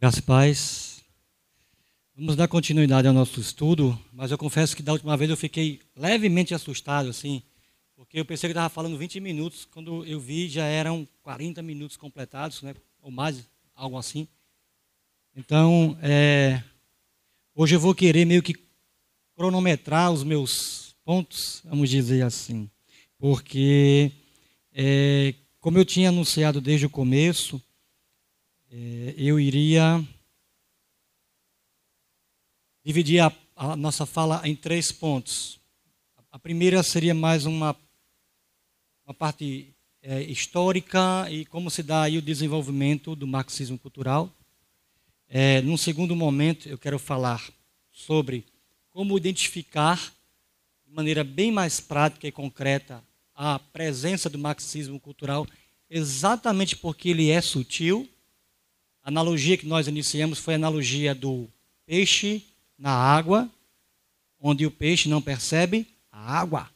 Graças paz. Vamos dar continuidade ao nosso estudo, mas eu confesso que da última vez eu fiquei levemente assustado, assim, porque eu pensei que estava falando 20 minutos, quando eu vi já eram 40 minutos completados, né, ou mais, algo assim. Então, é, hoje eu vou querer meio que cronometrar os meus pontos, vamos dizer assim, porque, é, como eu tinha anunciado desde o começo, eu iria dividir a, a, nossa fala em três pontos. A primeira seria mais uma, uma parte é, histórica e como se dá aí o desenvolvimento do marxismo cultural. É, num segundo momento, eu quero falar sobre como identificar de maneira bem mais prática e concreta a presença do marxismo cultural, exatamente porque ele é sutil. A analogia que nós iniciamos foi a analogia do peixe na água, onde o peixe não percebe a água.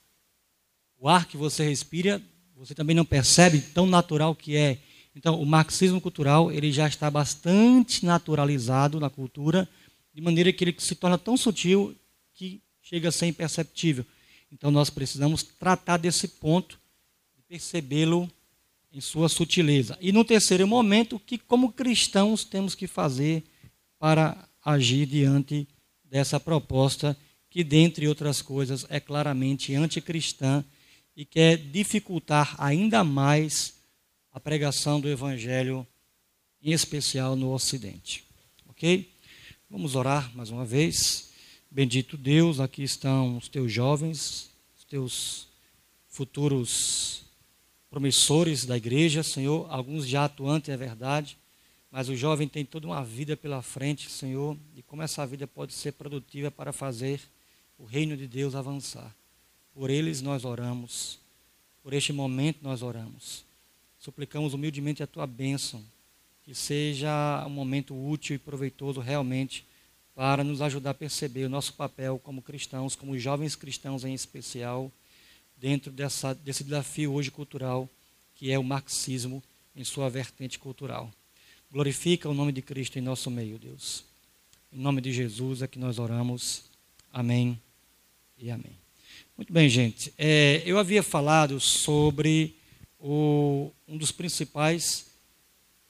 O ar que você respira, você também não percebe tão natural que é então, o marxismo cultural ele já está bastante naturalizado na cultura, de maneira que ele se torna tão sutil que chega a ser imperceptível. Então, nós precisamos tratar desse ponto, percebê-lo em sua sutileza. E no terceiro momento, que como cristãos temos que fazer para agir diante dessa proposta que, dentre outras coisas, é claramente anticristã e quer dificultar ainda mais a pregação do Evangelho, em especial no Ocidente. Ok? Vamos orar mais uma vez. Bendito Deus, aqui estão os teus jovens, os teus futuros promissores da igreja, Senhor, alguns já atuantes, é verdade, mas o jovem tem toda uma vida pela frente, Senhor, e como essa vida pode ser produtiva para fazer o reino de Deus avançar. Por eles nós oramos, por este momento nós oramos. Suplicamos humildemente a tua bênção, que seja um momento útil e proveitoso realmente para nos ajudar a perceber o nosso papel como cristãos, como jovens cristãos em especial, dentro dessa, desse desafio hoje cultural, que é o marxismo em sua vertente cultural. Glorifica o nome de Cristo em nosso meio, Deus. Em nome de Jesus é que nós oramos. Amém e amém. Muito bem, gente. É, eu havia falado sobre o, um dos principais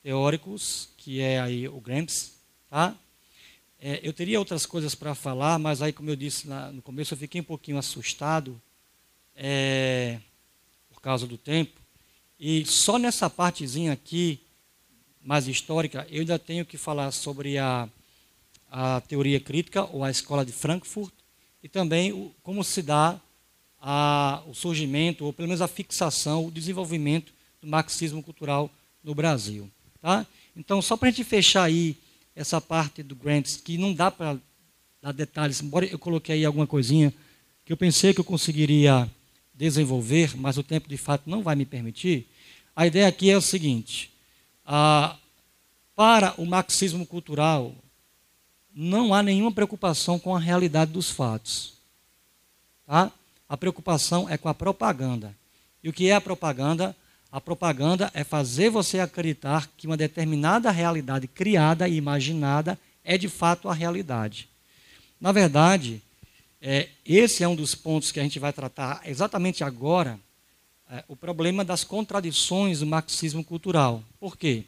teóricos, que é aí o Gramsci, tá? É, eu teria outras coisas para falar, mas aí, como eu disse na, no começo, eu fiquei um pouquinho assustado é, por causa do tempo. E só nessa partezinha aqui, mais histórica, eu ainda tenho que falar sobre a, a teoria crítica, ou a escola de Frankfurt, e também o, como se dá a, o surgimento, ou pelo menos a fixação, o desenvolvimento do marxismo cultural no Brasil. Tá? Então, só para a gente fechar aí essa parte do Grants, que não dá para dar detalhes, embora eu coloquei aí alguma coisinha que eu pensei que eu conseguiria desenvolver, mas o tempo de fato não vai me permitir. A ideia aqui é o seguinte: ah, para o marxismo cultural, não há nenhuma preocupação com a realidade dos fatos. Tá? A preocupação é com a propaganda. E o que é a propaganda? A propaganda é fazer você acreditar que uma determinada realidade criada e imaginada é de fato a realidade. Na verdade, é, esse é um dos pontos que a gente vai tratar exatamente agora, é, o problema das contradições do marxismo cultural. Por quê?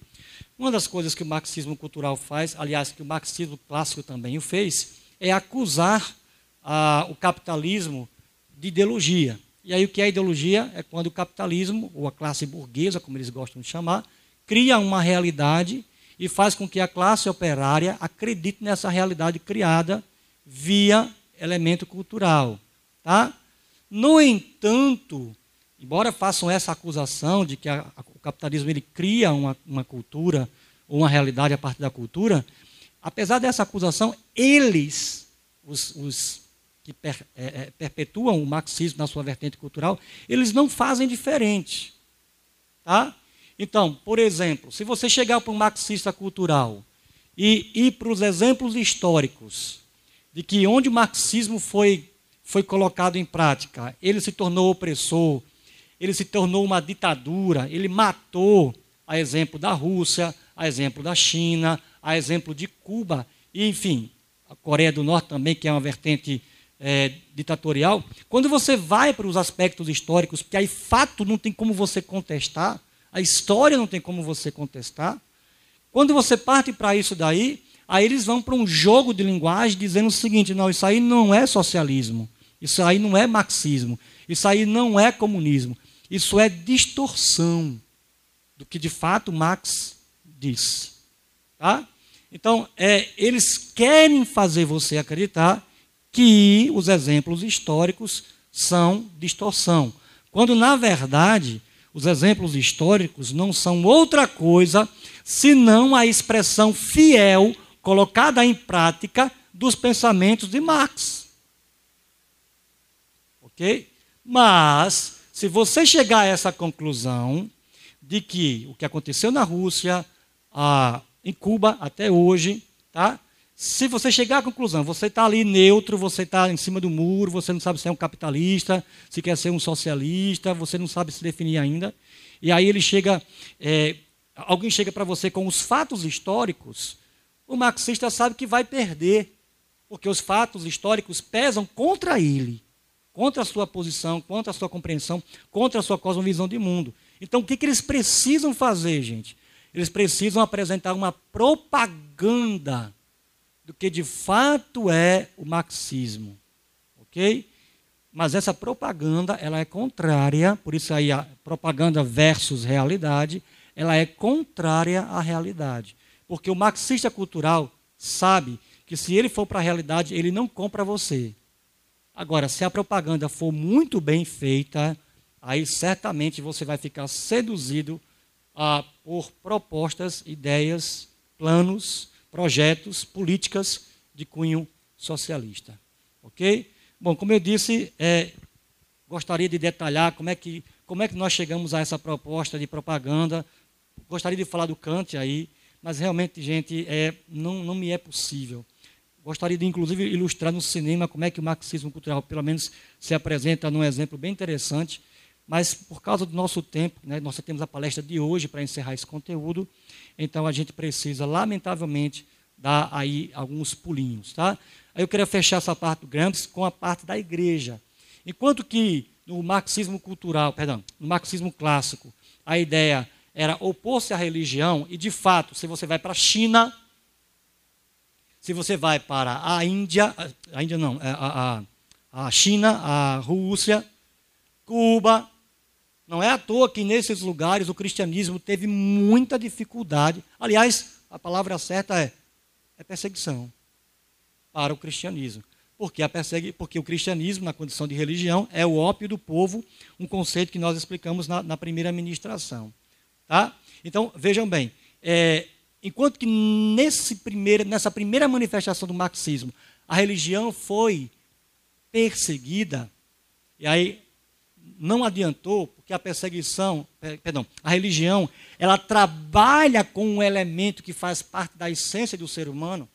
Uma das coisas que o marxismo cultural faz, aliás, que o marxismo clássico também o fez, é acusar ah, o capitalismo de ideologia. E aí o que é ideologia? É quando o capitalismo, ou a classe burguesa, como eles gostam de chamar, cria uma realidade e faz com que a classe operária acredite nessa realidade criada via elemento cultural. Tá? No entanto, embora façam essa acusação de que a, a, o capitalismo ele cria uma, uma cultura ou uma realidade a partir da cultura, apesar dessa acusação, eles, os, os que per, é, é, perpetuam o marxismo na sua vertente cultural, eles não fazem diferente. Tá? Então, por exemplo, se você chegar para um marxista cultural e ir para os exemplos históricos de que onde o marxismo foi, foi colocado em prática, ele se tornou opressor, ele se tornou uma ditadura, ele matou, a exemplo da Rússia, a exemplo da China, a exemplo de Cuba, e, enfim, a Coreia do Norte também, que é uma vertente é, ditatorial. Quando você vai para os aspectos históricos, porque aí fato não tem como você contestar, a história não tem como você contestar. Quando você parte para isso daí, aí eles vão para um jogo de linguagem dizendo o seguinte: não, isso aí não é socialismo, isso aí não é marxismo, isso aí não é comunismo, isso é distorção do que de fato Marx disse. Tá? Então, é, eles querem fazer você acreditar que os exemplos históricos são distorção, quando na verdade os exemplos históricos não são outra coisa senão a expressão fiel colocada em prática dos pensamentos de Marx. Ok? Mas, se você chegar a essa conclusão de que o que aconteceu na Rússia, em Cuba até hoje, tá? Se você chegar à conclusão, você está ali neutro, você está em cima do muro, você não sabe se é um capitalista, se quer ser um socialista, você não sabe se definir ainda. E aí ele chega, é, alguém chega para você com os fatos históricos, o marxista sabe que vai perder, porque os fatos históricos pesam contra ele, contra a sua posição, contra a sua compreensão, contra a sua cosmovisão de mundo. Então o que, que eles precisam fazer, gente? Eles precisam apresentar uma propaganda do que de fato é o marxismo. Ok? Mas essa propaganda, ela é contrária, por isso aí a propaganda versus realidade, ela é contrária à realidade. Porque o marxista cultural sabe que se ele for para a realidade, ele não compra você. Agora, se a propaganda for muito bem feita, aí certamente você vai ficar seduzido ah, por propostas, ideias, planos projetos, políticas de cunho socialista. Ok? Bom, como eu disse, é, gostaria de detalhar como é, que, como é que nós chegamos a essa proposta de propaganda. Gostaria de falar do Kant aí, mas realmente, gente, é, não, não me é possível. Gostaria de, inclusive, ilustrar no cinema como é que o marxismo cultural, pelo menos, se apresenta num exemplo bem interessante. Mas, por causa do nosso tempo, né, nós temos a palestra de hoje para encerrar esse conteúdo. Então a gente precisa, lamentavelmente, dar aí alguns pulinhos. Tá? Aí eu queria fechar essa parte do Gramsci com a parte da igreja. Enquanto que no marxismo cultural, perdão, no marxismo clássico, a ideia era opor-se à religião, e de fato, se você vai para a China, se você vai para a Índia, a Índia não, é, a, a, a China, a Rússia, Cuba, não é à toa que nesses lugares o cristianismo teve muita dificuldade. Aliás, a palavra certa é, é perseguição para o cristianismo. Porque, a persegui, porque o cristianismo, na condição de religião, é o ópio do povo, um conceito que nós explicamos na, na primeira ministração. Tá? Então, vejam bem, é, enquanto que nesse primeiro, nessa primeira manifestação do marxismo, a religião foi perseguida, e aí não adiantou, porque a perseguição, perdão, a religião, ela trabalha com um elemento que faz parte da essência do ser humano,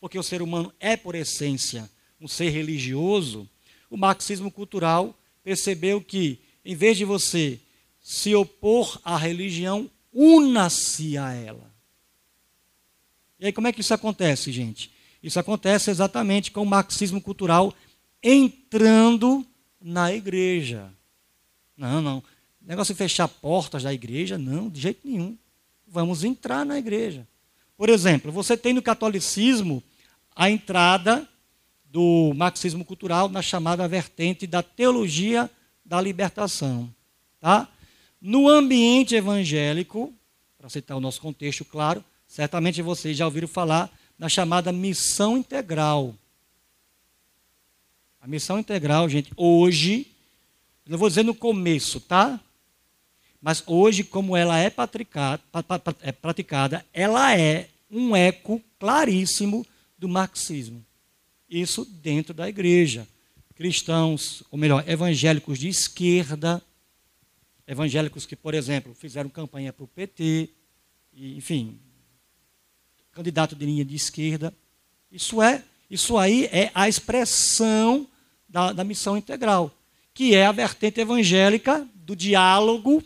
porque o ser humano é, por essência, um ser religioso. O marxismo cultural percebeu que, em vez de você se opor à religião, una-se a ela. E aí, como é que isso acontece, gente? Isso acontece exatamente com o marxismo cultural entrando na igreja. Não, não. Negócio de fechar portas da igreja, não, de jeito nenhum. Vamos entrar na igreja. Por exemplo, você tem no catolicismo a entrada do marxismo cultural na chamada vertente da teologia da libertação. Tá? No ambiente evangélico, para citar o nosso contexto claro, certamente vocês já ouviram falar na chamada missão integral. A missão integral, gente, hoje não vou dizer no começo, tá? Mas hoje, como ela é, é praticada, ela é um eco claríssimo do marxismo. Isso dentro da igreja. Cristãos, ou melhor, evangélicos de esquerda, evangélicos que, por exemplo, fizeram campanha para o PT, e, enfim, candidato de linha de esquerda. Isso é, isso aí é a expressão da, da missão integral que é a vertente evangélica do diálogo,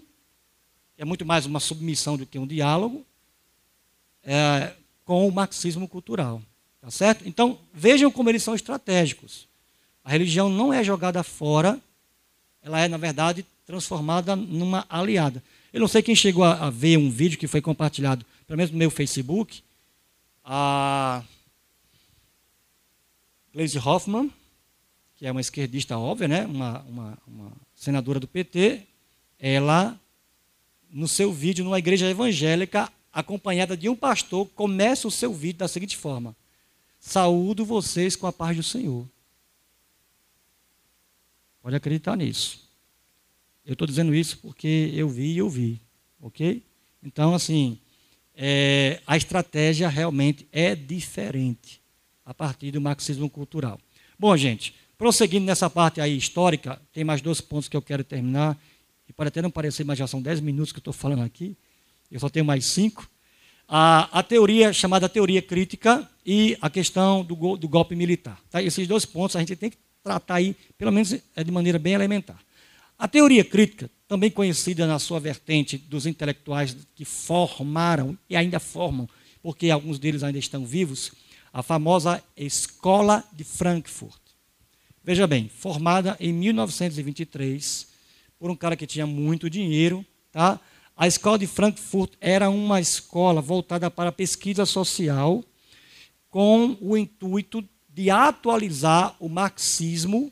é muito mais uma submissão do que um diálogo, é, com o marxismo cultural. Tá certo? Então, vejam como eles são estratégicos. A religião não é jogada fora, ela é, na verdade, transformada numa aliada. Eu não sei quem chegou a, ver um vídeo que foi compartilhado, pelo menos no meu Facebook, a Gleisi Hoffmann, que é uma esquerdista óbvia, né? uma, uma, uma senadora do PT, ela, no seu vídeo, numa igreja evangélica, acompanhada de um pastor, começa o seu vídeo da seguinte forma: Saúdo vocês com a paz do Senhor. Pode acreditar nisso. Eu estou dizendo isso porque eu vi e ouvi, ok? Então, assim, é, a estratégia realmente é diferente a partir do marxismo cultural. Bom, gente, prosseguindo nessa parte aí histórica, tem mais dois pontos que eu quero terminar, e pode até não parecer, mas já são dez minutos que eu estou falando aqui, eu só tenho mais cinco. A, a, teoria chamada teoria crítica e a questão do, do golpe militar. Tá? Esses dois pontos a gente tem que tratar aí, pelo menos é de maneira bem elementar. A teoria crítica, também conhecida na sua vertente dos intelectuais que formaram e ainda formam, porque alguns deles ainda estão vivos, a famosa Escola de Frankfurt. Veja bem, formada em 1923 por um cara que tinha muito dinheiro, tá? A Escola de Frankfurt era uma escola voltada para a pesquisa social com o intuito de atualizar o marxismo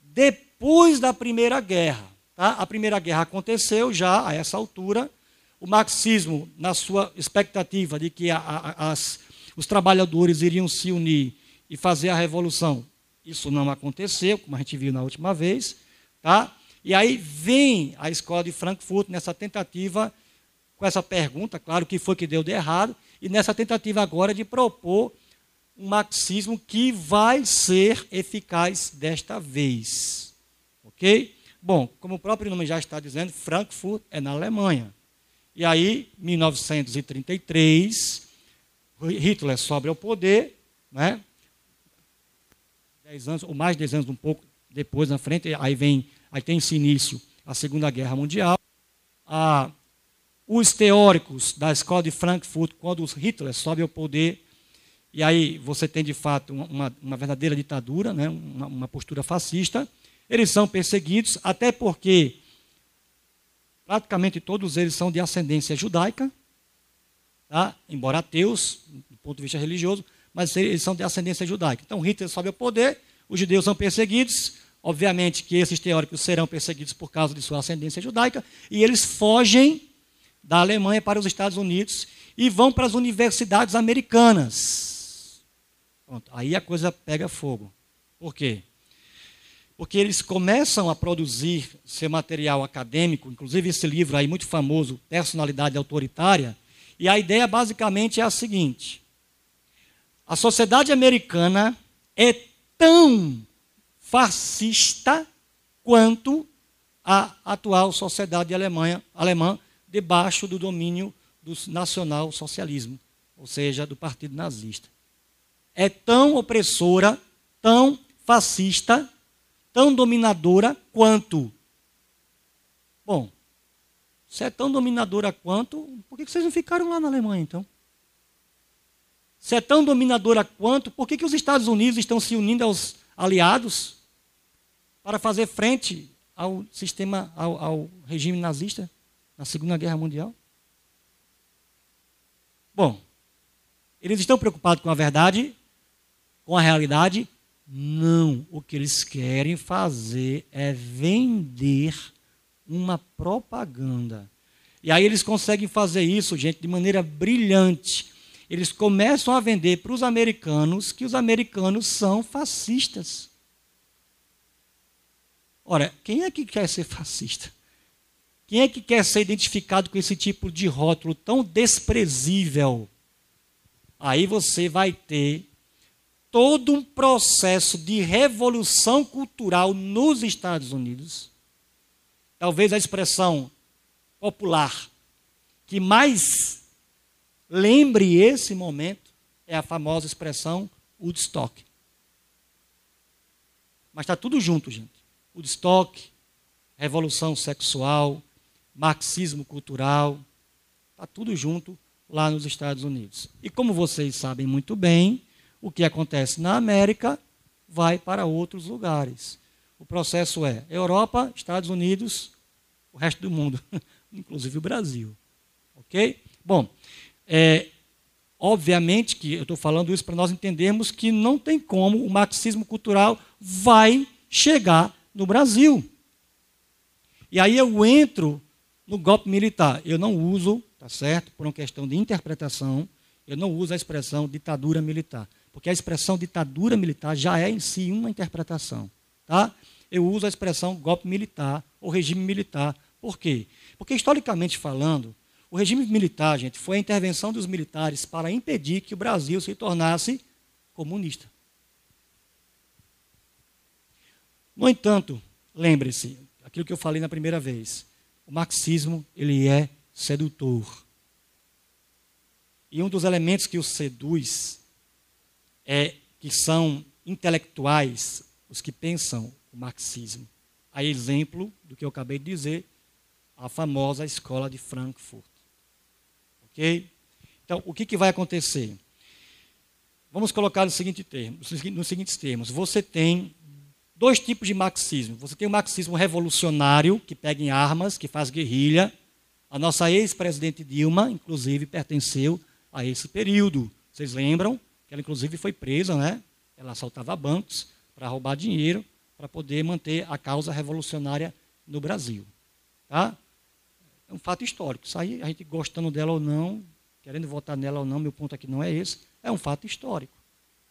depois depois da Primeira Guerra. Tá? A Primeira Guerra aconteceu já a essa altura. O marxismo, na sua expectativa de que a, a, as, os trabalhadores iriam se unir e fazer a revolução, isso não aconteceu, como a gente viu na última vez. Tá? E aí vem a escola de Frankfurt nessa tentativa, com essa pergunta, claro, que foi que deu de errado, e nessa tentativa agora de propor um marxismo que vai ser eficaz desta vez. Ok? Bom, como o próprio nome já está dizendo, Frankfurt é na Alemanha. E aí, 1933, Hitler sobe ao poder, né? Dez anos, ou mais de dez anos, um pouco depois na frente, aí vem, aí tem esse início a Segunda Guerra Mundial. Ah, os teóricos da escola de Frankfurt, quando Hitler sobe ao poder, e aí você tem de fato uma, uma verdadeira ditadura, né? uma, uma postura fascista. Eles são perseguidos, até porque praticamente todos eles são de ascendência judaica, tá? embora ateus, do ponto de vista religioso, mas eles são de ascendência judaica. Então Hitler sobe ao poder, os judeus são perseguidos, obviamente que esses teóricos serão perseguidos por causa de sua ascendência judaica, e eles fogem da Alemanha para os Estados Unidos e vão para as universidades americanas. Pronto, aí a coisa pega fogo. Por quê? Porque eles começam a produzir seu material acadêmico, inclusive esse livro aí muito famoso, Personalidade Autoritária, e a ideia basicamente é a seguinte: a sociedade americana é tão fascista quanto a atual sociedade alemã, alemã debaixo do domínio do nacional-socialismo, ou seja, do partido nazista. É tão opressora, tão fascista, tão dominadora quanto. Bom, se é tão dominadora quanto, por que vocês não ficaram lá na Alemanha então? Se é tão dominadora quanto, por que, que os Estados Unidos estão se unindo aos aliados para fazer frente ao sistema, ao, ao regime nazista na Segunda Guerra Mundial? Bom, eles estão preocupados com a verdade, com a realidade, não, o que eles querem fazer é vender uma propaganda. E aí eles conseguem fazer isso, gente, de maneira brilhante. Eles começam a vender para os americanos que os americanos são fascistas. Ora, quem é que quer ser fascista? Quem é que quer ser identificado com esse tipo de rótulo tão desprezível? Aí você vai ter todo um processo de revolução cultural nos Estados Unidos. Talvez a expressão popular que mais lembre esse momento é a famosa expressão Woodstock. Mas está tudo junto, gente. Woodstock, revolução sexual, marxismo cultural, está tudo junto lá nos Estados Unidos. E como vocês sabem muito bem, o que acontece na América vai para outros lugares. O processo é Europa, Estados Unidos, o resto do mundo, inclusive o Brasil. Ok? Bom, é, obviamente que eu estou falando isso para nós entendermos que não tem como o marxismo cultural vai chegar no Brasil. E aí eu entro no golpe militar. Eu não uso, tá certo? Por uma questão de interpretação, eu não uso a expressão ditadura militar, porque a expressão ditadura militar já é em si uma interpretação, tá? Eu uso a expressão golpe militar ou regime militar. Por quê? Porque historicamente falando, o regime militar, gente, foi a intervenção dos militares para impedir que o Brasil se tornasse comunista. No entanto, lembre-se, aquilo que eu falei na primeira vez, o marxismo, ele é sedutor. E um dos elementos que o seduz é que são intelectuais os que pensam o marxismo. A exemplo do que eu acabei de dizer, a famosa escola de Frankfurt. Ok? Então, o que, que vai acontecer? Vamos colocar no seguinte termo, nos seguintes termos. Você tem dois tipos de marxismo. Você tem o marxismo revolucionário, que pega em armas, que faz guerrilha. A nossa ex-presidente Dilma, inclusive, pertenceu a esse período. Vocês lembram que ela, inclusive, foi presa, né? Ela assaltava bancos para roubar dinheiro, para poder manter a causa revolucionária no Brasil. Tá? É um fato histórico. Isso aí, a gente gostando dela ou não, querendo votar nela ou não, meu ponto aqui não é esse, é um fato histórico.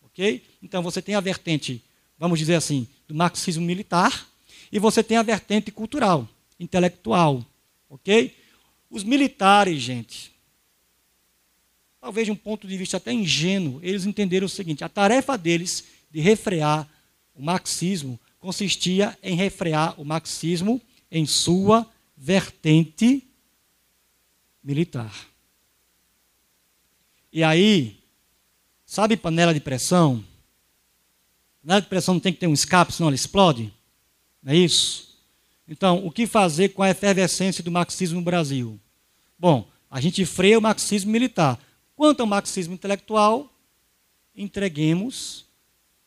Ok? Então, você tem a vertente vamos dizer assim, do marxismo militar, e você tem a vertente cultural, intelectual, ok? Os militares, gente, talvez de um ponto de vista até ingênuo, eles entenderam o seguinte: a tarefa deles de refrear o marxismo consistia em refrear o marxismo em sua vertente militar. E aí, sabe panela de pressão? Na depressão não tem que ter um escape, senão ela explode? Não é isso? Então, o que fazer com a efervescência do marxismo no Brasil? Bom, a gente freia o marxismo militar. Quanto ao marxismo intelectual, entreguemos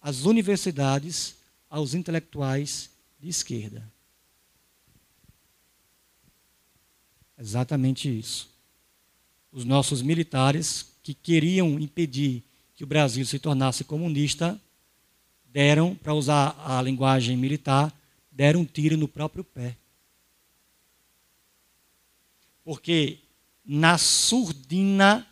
as universidades aos intelectuais de esquerda. Exatamente isso. Os nossos militares que queriam impedir que o Brasil se tornasse comunista deram, para usar a linguagem militar, deram um tiro no próprio pé. Porque na surdina,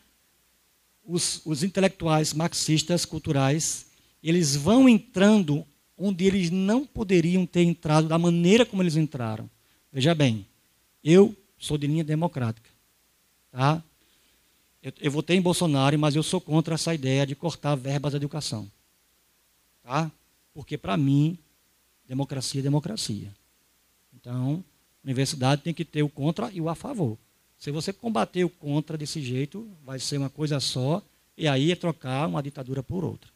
os, os intelectuais marxistas culturais, eles vão entrando onde eles não poderiam ter entrado da maneira como eles entraram. Veja bem, eu sou de linha democrática. Tá? Eu, eu votei em Bolsonaro, mas eu sou contra essa ideia de cortar verbas da educação. Tá? Porque, para mim, democracia é democracia. Então, a universidade tem que ter o contra e o a favor. Se você combater o contra desse jeito, vai ser uma coisa só, e aí é trocar uma ditadura por outra.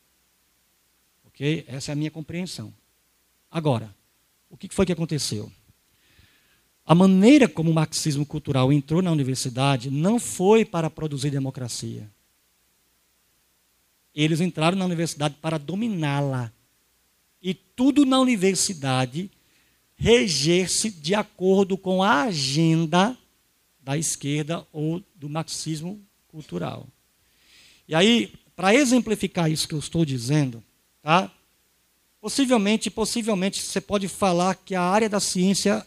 Ok? Essa é a minha compreensão. Agora, o que foi que aconteceu? A maneira como o marxismo cultural entrou na universidade não foi para produzir democracia. Eles entraram na universidade para dominá-la. E tudo na universidade reger-se de acordo com a agenda da esquerda ou do marxismo cultural. E aí, para exemplificar isso que eu estou dizendo, tá? Possivelmente, possivelmente você pode falar que a área da ciência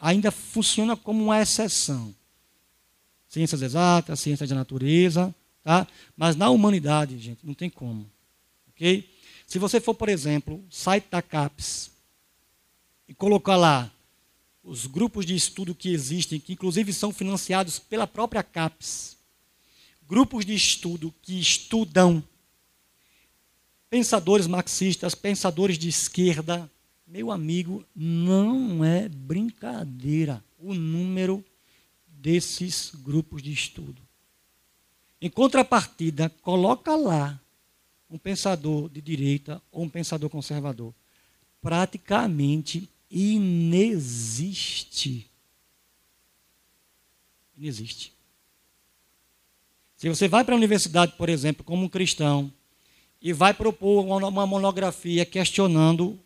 ainda funciona como uma exceção. Ciências exatas, ciências de natureza, Tá? Mas na humanidade, gente, não tem como. Ok? Se você for, por exemplo, site da CAPES e colocar lá os grupos de estudo que existem, que inclusive são financiados pela própria CAPES, grupos de estudo que estudam pensadores marxistas, pensadores de esquerda, meu amigo, não é brincadeira o número desses grupos de estudo. Em contrapartida, coloca lá um pensador de direita ou um pensador conservador. Praticamente inexiste. Inexiste. Se você vai para a universidade, por exemplo, como um cristão, e vai propor uma monografia questionando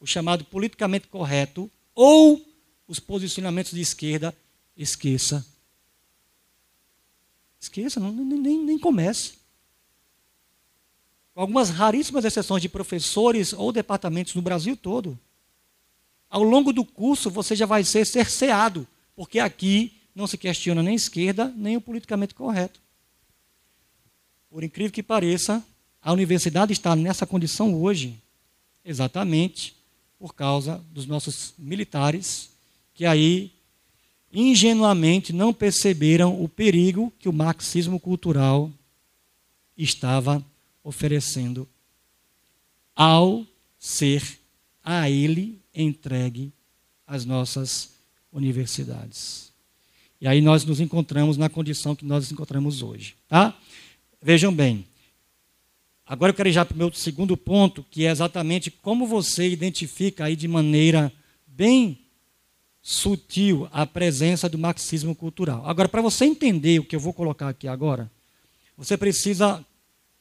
o chamado politicamente correto ou os posicionamentos de esquerda, esqueça. Esqueça, não, nem, nem comece. Com algumas raríssimas exceções de professores ou departamentos no Brasil todo. Ao longo do curso você já vai ser cerceado, porque aqui não se questiona nem esquerda, nem o politicamente correto. Por incrível que pareça, a universidade está nessa condição hoje, exatamente por causa dos nossos militares, que aí ingenuamente não perceberam o perigo que o marxismo cultural estava oferecendo ao ser a ele entregue as nossas universidades. E aí nós nos encontramos na condição que nós nos encontramos hoje, tá? Vejam bem. Agora eu quero ir já para o meu segundo ponto, que é exatamente como você identifica aí de maneira bem sutil a presença do marxismo cultural. Agora, para você entender o que eu vou colocar aqui agora, você precisa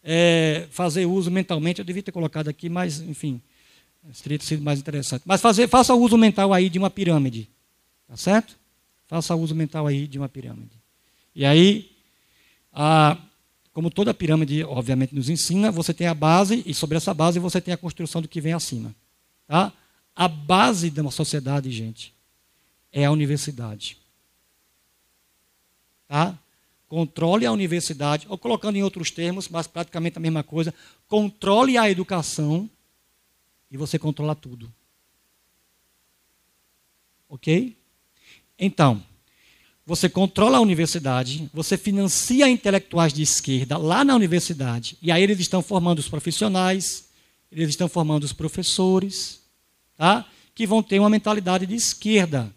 é, fazer uso mentalmente. Eu devia ter colocado aqui, mas, enfim, teria sido mais interessante. Mas fazer, faça uso mental aí de uma pirâmide. Tá certo? Faça uso mental aí de uma pirâmide. E aí, a, como toda pirâmide, obviamente, nos ensina, você tem a base, e sobre essa base você tem a construção do que vem acima. Tá? A base de uma sociedade, gente, é a universidade. Tá? Controle a universidade, ou colocando em outros termos, mas praticamente a mesma coisa, controle a educação e você controla tudo. Ok? Então, você controla a universidade, você financia intelectuais de esquerda lá na universidade, e aí eles estão formando os profissionais, eles estão formando os professores, tá? que vão ter uma mentalidade de esquerda.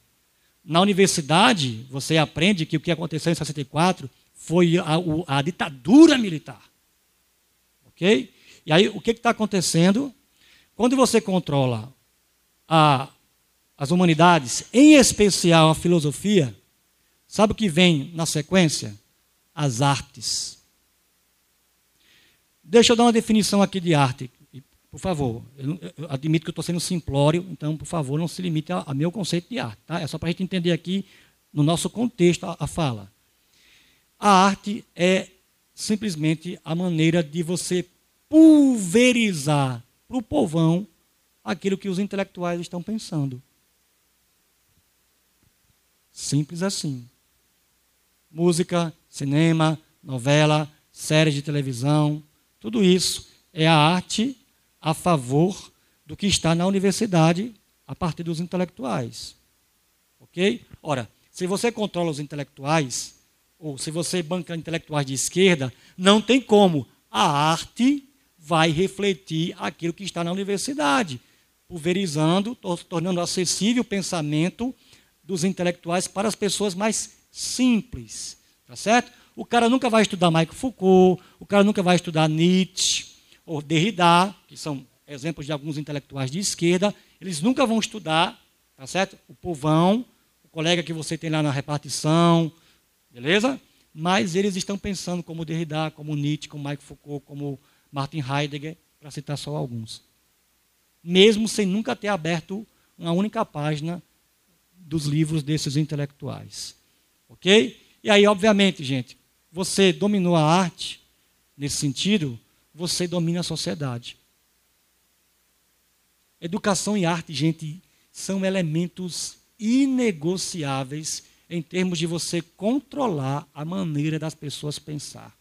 Na universidade, você aprende que o que aconteceu em 64 foi a, a ditadura militar. Ok? E aí, o que está acontecendo? Quando você controla a, as humanidades, em especial a filosofia, sabe o que vem na sequência? As artes. Deixa eu dar uma definição aqui de arte. Por favor, eu, eu admito que eu estou sendo simplório, então, por favor, não se limite a, a meu conceito de arte. Tá? É só para a gente entender aqui, no nosso contexto, a, a fala. A arte é simplesmente a maneira de você pulverizar para o povão aquilo que os intelectuais estão pensando. Simples assim. Música, cinema, novela, séries de televisão, tudo isso é a arte a favor do que está na universidade a partir dos intelectuais. Ok? Ora, se você controla os intelectuais, ou se você banca intelectuais de esquerda, não tem como. A arte vai refletir aquilo que está na universidade, pulverizando, tornando acessível o pensamento dos intelectuais para as pessoas mais simples. Tá certo? O cara nunca vai estudar Michael Foucault, o cara nunca vai estudar Nietzsche, ou Derrida, que são exemplos de alguns intelectuais de esquerda, eles nunca vão estudar, tá certo? O povão, o colega que você tem lá na repartição, beleza? Mas eles estão pensando como Derrida, como Nietzsche, como Michael Foucault, como Martin Heidegger, para citar só alguns. Mesmo sem nunca ter aberto uma única página dos livros desses intelectuais. Ok? E aí, obviamente, gente, você dominou a arte, nesse sentido, você domina a sociedade. Educação e arte, gente, são elementos inegociáveis em termos de você controlar a maneira das pessoas pensar.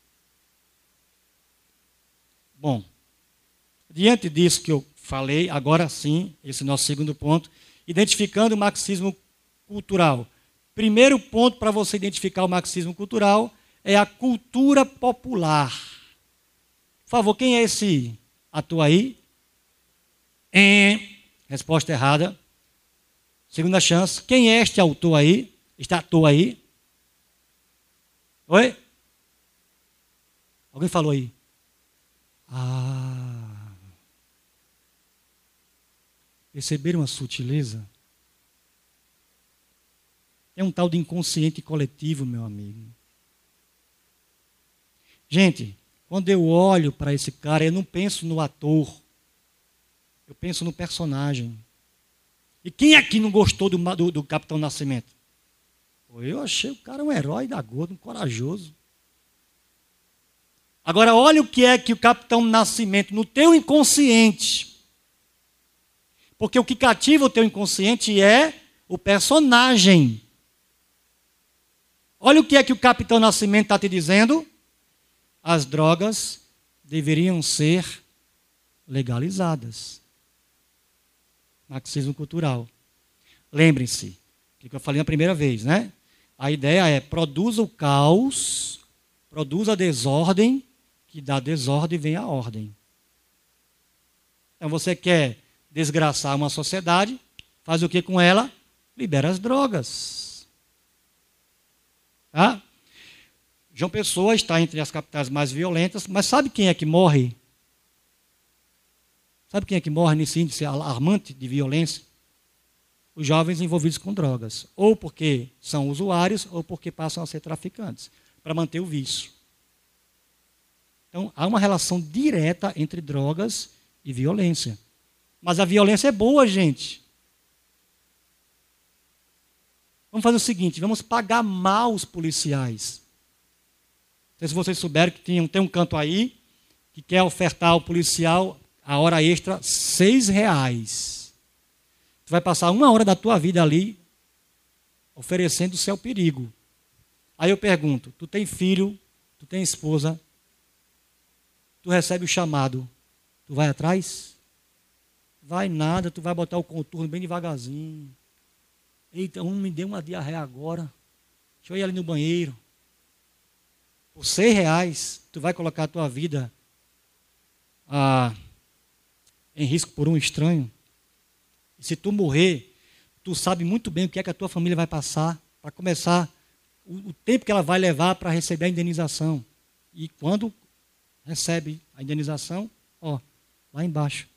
Bom, diante disso que eu falei, agora sim, esse é o nosso segundo ponto, identificando o marxismo cultural. Primeiro ponto para você identificar o marxismo cultural é a cultura popular. Por favor, quem é esse ator aí? É. Resposta errada. Segunda chance. Quem é este autor aí? Este ator aí? Oi? Alguém falou aí? Ah. Perceberam a sutileza? É um tal de inconsciente coletivo, meu amigo. Gente, quando eu olho para esse cara, eu não penso no ator, eu penso no personagem. E quem aqui não gostou do, do, do Capitão Nascimento? Eu achei o cara um herói da gorda, um corajoso. Agora, olha o que é que o Capitão Nascimento, no teu inconsciente. Porque o que cativa o teu inconsciente é o personagem. Olha o que é que o Capitão Nascimento está te dizendo. As drogas deveriam ser legalizadas. Marxismo cultural. Lembrem-se, o que eu falei na primeira vez, né? A ideia é produza o caos, produza a desordem, que da desordem vem a ordem. Então você quer desgraçar uma sociedade, faz o que com ela? Libera as drogas. Tá? João Pessoa está entre as capitais mais violentas, mas sabe quem é que morre? Sabe quem é que morre nesse índice alarmante de violência? os jovens envolvidos com drogas, ou porque são usuários, ou porque passam a ser traficantes, para manter o vício. Então, há uma relação direta entre drogas e violência. Mas a violência é boa, gente. Vamos fazer o seguinte: vamos pagar mal os policiais. Não sei se vocês souberam que tem, um canto aí que quer ofertar ao policial a hora extra seis reais. Tu vai passar uma hora da tua vida ali oferecendo o seu perigo. Aí eu pergunto: tu tem filho, tu tem esposa, tu recebe o chamado, tu vai atrás? Vai nada, tu vai botar o contorno bem devagarzinho. Eita, um me deu uma diarreia agora. Deixa eu ir ali no banheiro. Por seis reais, tu vai colocar a tua vida ah, em risco por um estranho? E se tu morrer, tu sabe muito bem o que é que a tua família vai passar para começar o, o, tempo que ela vai levar para receber a indenização. E quando recebe a indenização, ó, lá embaixo.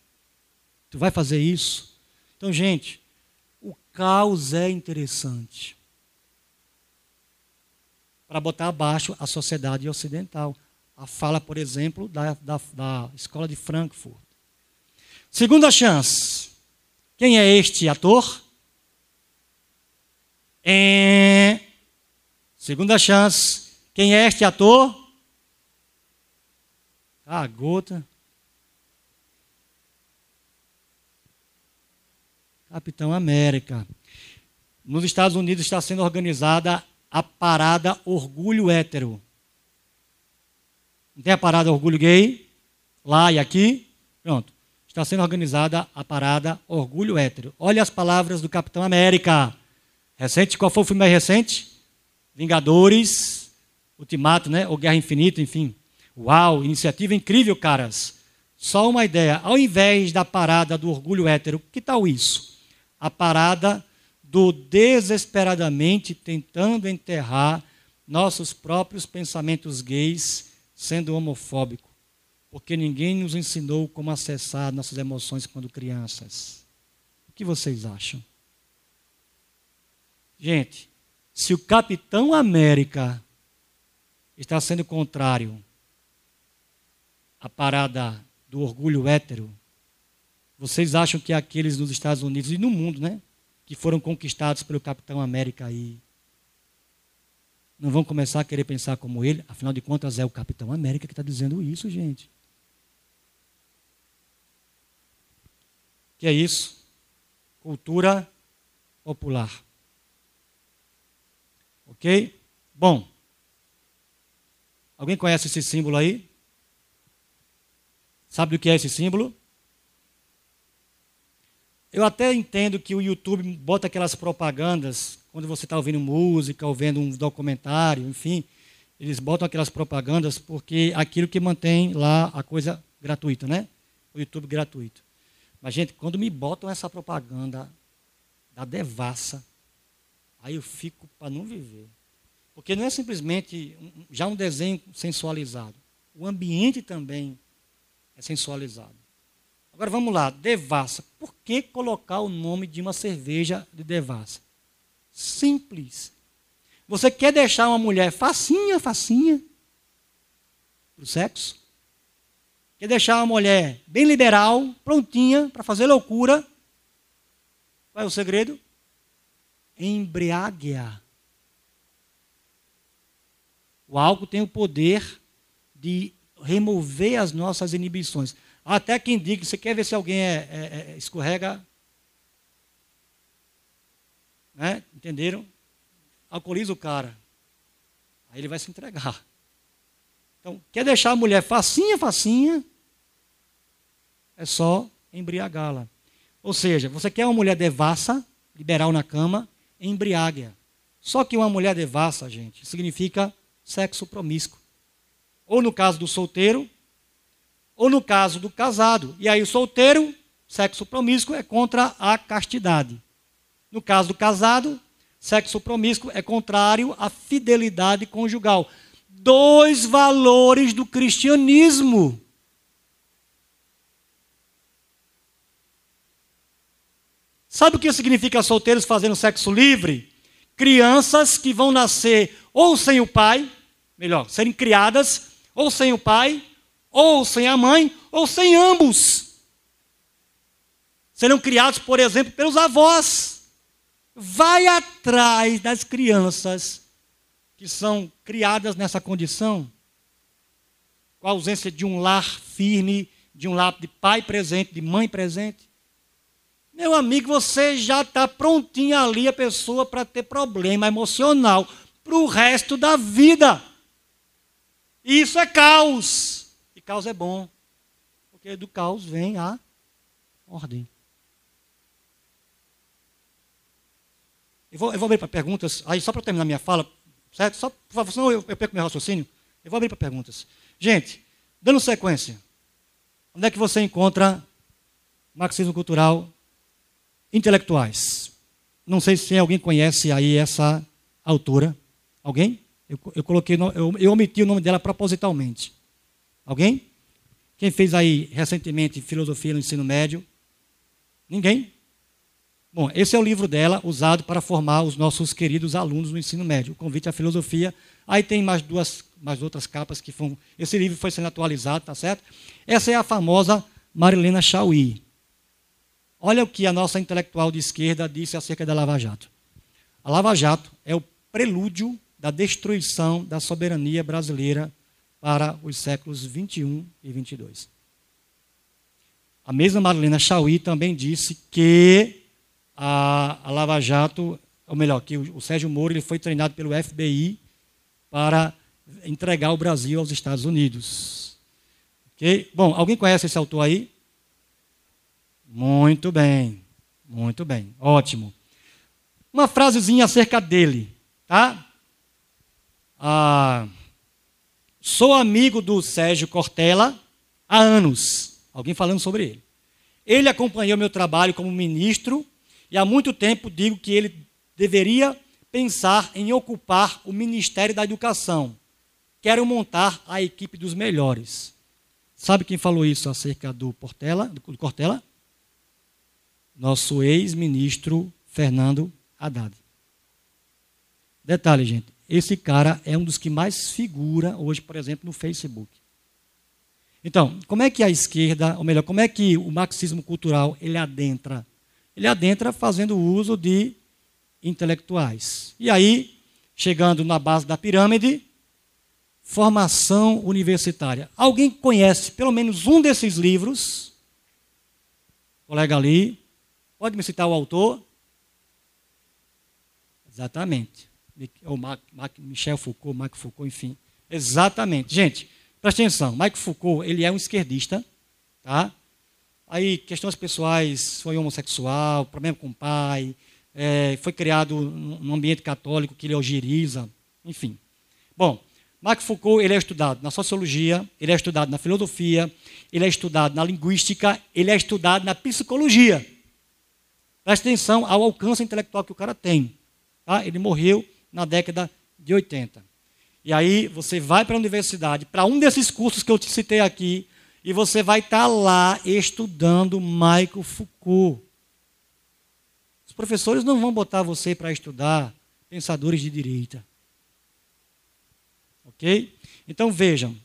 Tu vai fazer isso? Então, gente, o caos é interessante para botar abaixo a sociedade ocidental. A fala, por exemplo, da, da, da escola de Frankfurt. Segunda chance. Quem é este ator? É... Segunda chance. Quem é este ator? A gota. Capitão América. Nos Estados Unidos está sendo organizada a parada Orgulho Hétero. Não tem a parada Orgulho Gay? Lá e aqui? Pronto está sendo organizada a parada Orgulho Hétero. Olha as palavras do Capitão América. Recente, qual foi o filme mais recente? Vingadores, Ultimato, né? Ou Guerra Infinita, enfim. Uau, iniciativa incrível, caras. Só uma ideia. Ao invés da parada do orgulho hétero, que tal isso? A parada do desesperadamente tentando enterrar nossos próprios pensamentos gays sendo homofóbico porque ninguém nos ensinou como acessar nossas emoções quando crianças. O que vocês acham? Gente, se o Capitão América está sendo contrário à parada do orgulho hétero, vocês acham que aqueles nos Estados Unidos e no mundo, né, que foram conquistados pelo Capitão América aí, não vão começar a querer pensar como ele? Afinal de contas, é o Capitão América que está dizendo isso, gente. que é isso? Cultura popular. Ok? Bom. Alguém conhece esse símbolo aí? Sabe o que é esse símbolo? Eu até entendo que o YouTube bota aquelas propagandas quando você está ouvindo música, ou vendo um documentário, enfim, eles botam aquelas propagandas porque é aquilo que mantém lá a coisa gratuita, né? O YouTube gratuito. Mas, gente, quando me botam essa propaganda da devassa, aí eu fico para não viver. Porque não é simplesmente já um desenho sensualizado. O ambiente também é sensualizado. Agora vamos lá, devassa. Por que colocar o nome de uma cerveja de devassa? Simples. Você quer deixar uma mulher facinha, facinha? para o sexo? Quer deixar uma mulher bem liberal, prontinha para fazer loucura? Qual é o segredo? Embriague-a. O álcool tem o poder de remover as nossas inibições. Até quem diga, você quer ver se alguém é, é, é, escorrega? Né? Entenderam? Alcooliza o cara. Aí ele vai se entregar. Então, quer deixar a mulher facinha, facinha, é só embriagá-la. Ou seja, você quer uma mulher devassa, liberal na cama, embriague-a. Só que uma mulher devassa, gente, significa sexo promíscuo. Ou no caso do solteiro, ou no caso do casado. E aí o solteiro, sexo promíscuo, é contra a castidade. No caso do casado, sexo promíscuo é contrário à fidelidade conjugal. Dois valores do cristianismo. Sabe o que significa solteiros fazendo sexo livre? Crianças que vão nascer ou sem o pai, melhor, serem criadas ou sem o pai, ou sem a mãe, ou sem ambos. Serão criados, por exemplo, pelos avós. Vai atrás das crianças que são criadas nessa condição, com a ausência de um lar firme, de um lar de pai presente, de mãe presente. Meu amigo, você já está prontinho ali a pessoa para ter problema emocional para o resto da vida. E isso é caos. E caos é bom. Porque do caos vem a ordem. Eu vou, eu vou abrir para perguntas. Aí, só para terminar minha fala, certo? Só, por favor, senão eu, eu perco meu raciocínio. Eu vou abrir para perguntas. Gente, dando sequência. Onde é que você encontra marxismo cultural intelectuais? Não sei se alguém conhece aí essa autora. Alguém? Eu, eu coloquei, eu, eu omiti o nome dela propositalmente. Alguém? Quem fez aí recentemente filosofia no ensino médio? Ninguém? Bom, esse é o livro dela, usado para formar os nossos queridos alunos no ensino médio. O convite à filosofia. Aí tem mais duas, mais outras capas que foram. Esse livro foi sendo atualizado, tá certo? Essa é a famosa Marilena Chauí. Olha o que a nossa intelectual de esquerda disse acerca da Lava Jato. A Lava Jato é o prelúdio da destruição da soberania brasileira para os séculos 21 e 22. A mesma Marilena Chauí também disse que a, a Lava Jato, ou melhor, que o, o Sérgio Moro ele foi treinado pelo FBI para entregar o Brasil aos Estados Unidos. Okay? Bom, alguém conhece esse autor aí? Muito bem, muito bem, ótimo. Uma frasezinha acerca dele, tá? Ah, sou amigo do Sérgio Cortella há anos. Alguém falando sobre ele. Ele acompanhou meu trabalho como ministro e há muito tempo digo que ele deveria pensar em ocupar o Ministério da Educação. Quero montar a equipe dos melhores. Sabe quem falou isso acerca do Portela, do Cortella? Nosso ex-ministro Fernando Haddad. Detalhe, gente. Esse cara é um dos que mais figura hoje, por exemplo, no Facebook. Então, como é que a esquerda, ou melhor, como é que o marxismo cultural ele adentra? Ele adentra fazendo uso de intelectuais. E aí, chegando na base da pirâmide, formação universitária. Alguém conhece pelo menos um desses livros? colega ali, pode me citar o autor? Exatamente ou Michel Foucault, Mike Foucault, enfim. Exatamente. Gente, preste atenção. Mike Foucault, ele é um esquerdista, tá? Aí, questões pessoais, foi homossexual, problema com o pai, é, foi criado num ambiente católico que ele algeriza, enfim. Bom, Mike Foucault, ele é estudado na sociologia, ele é estudado na filosofia, ele é estudado na linguística, ele é estudado na psicologia. Preste atenção ao alcance intelectual que o cara tem. Tá? Ele morreu na década de 80. E aí você vai para a universidade, para um desses cursos que eu te citei aqui, e você vai estar tá lá estudando Michael Foucault. Os professores não vão botar você para estudar pensadores de direita. Ok? Então vejam,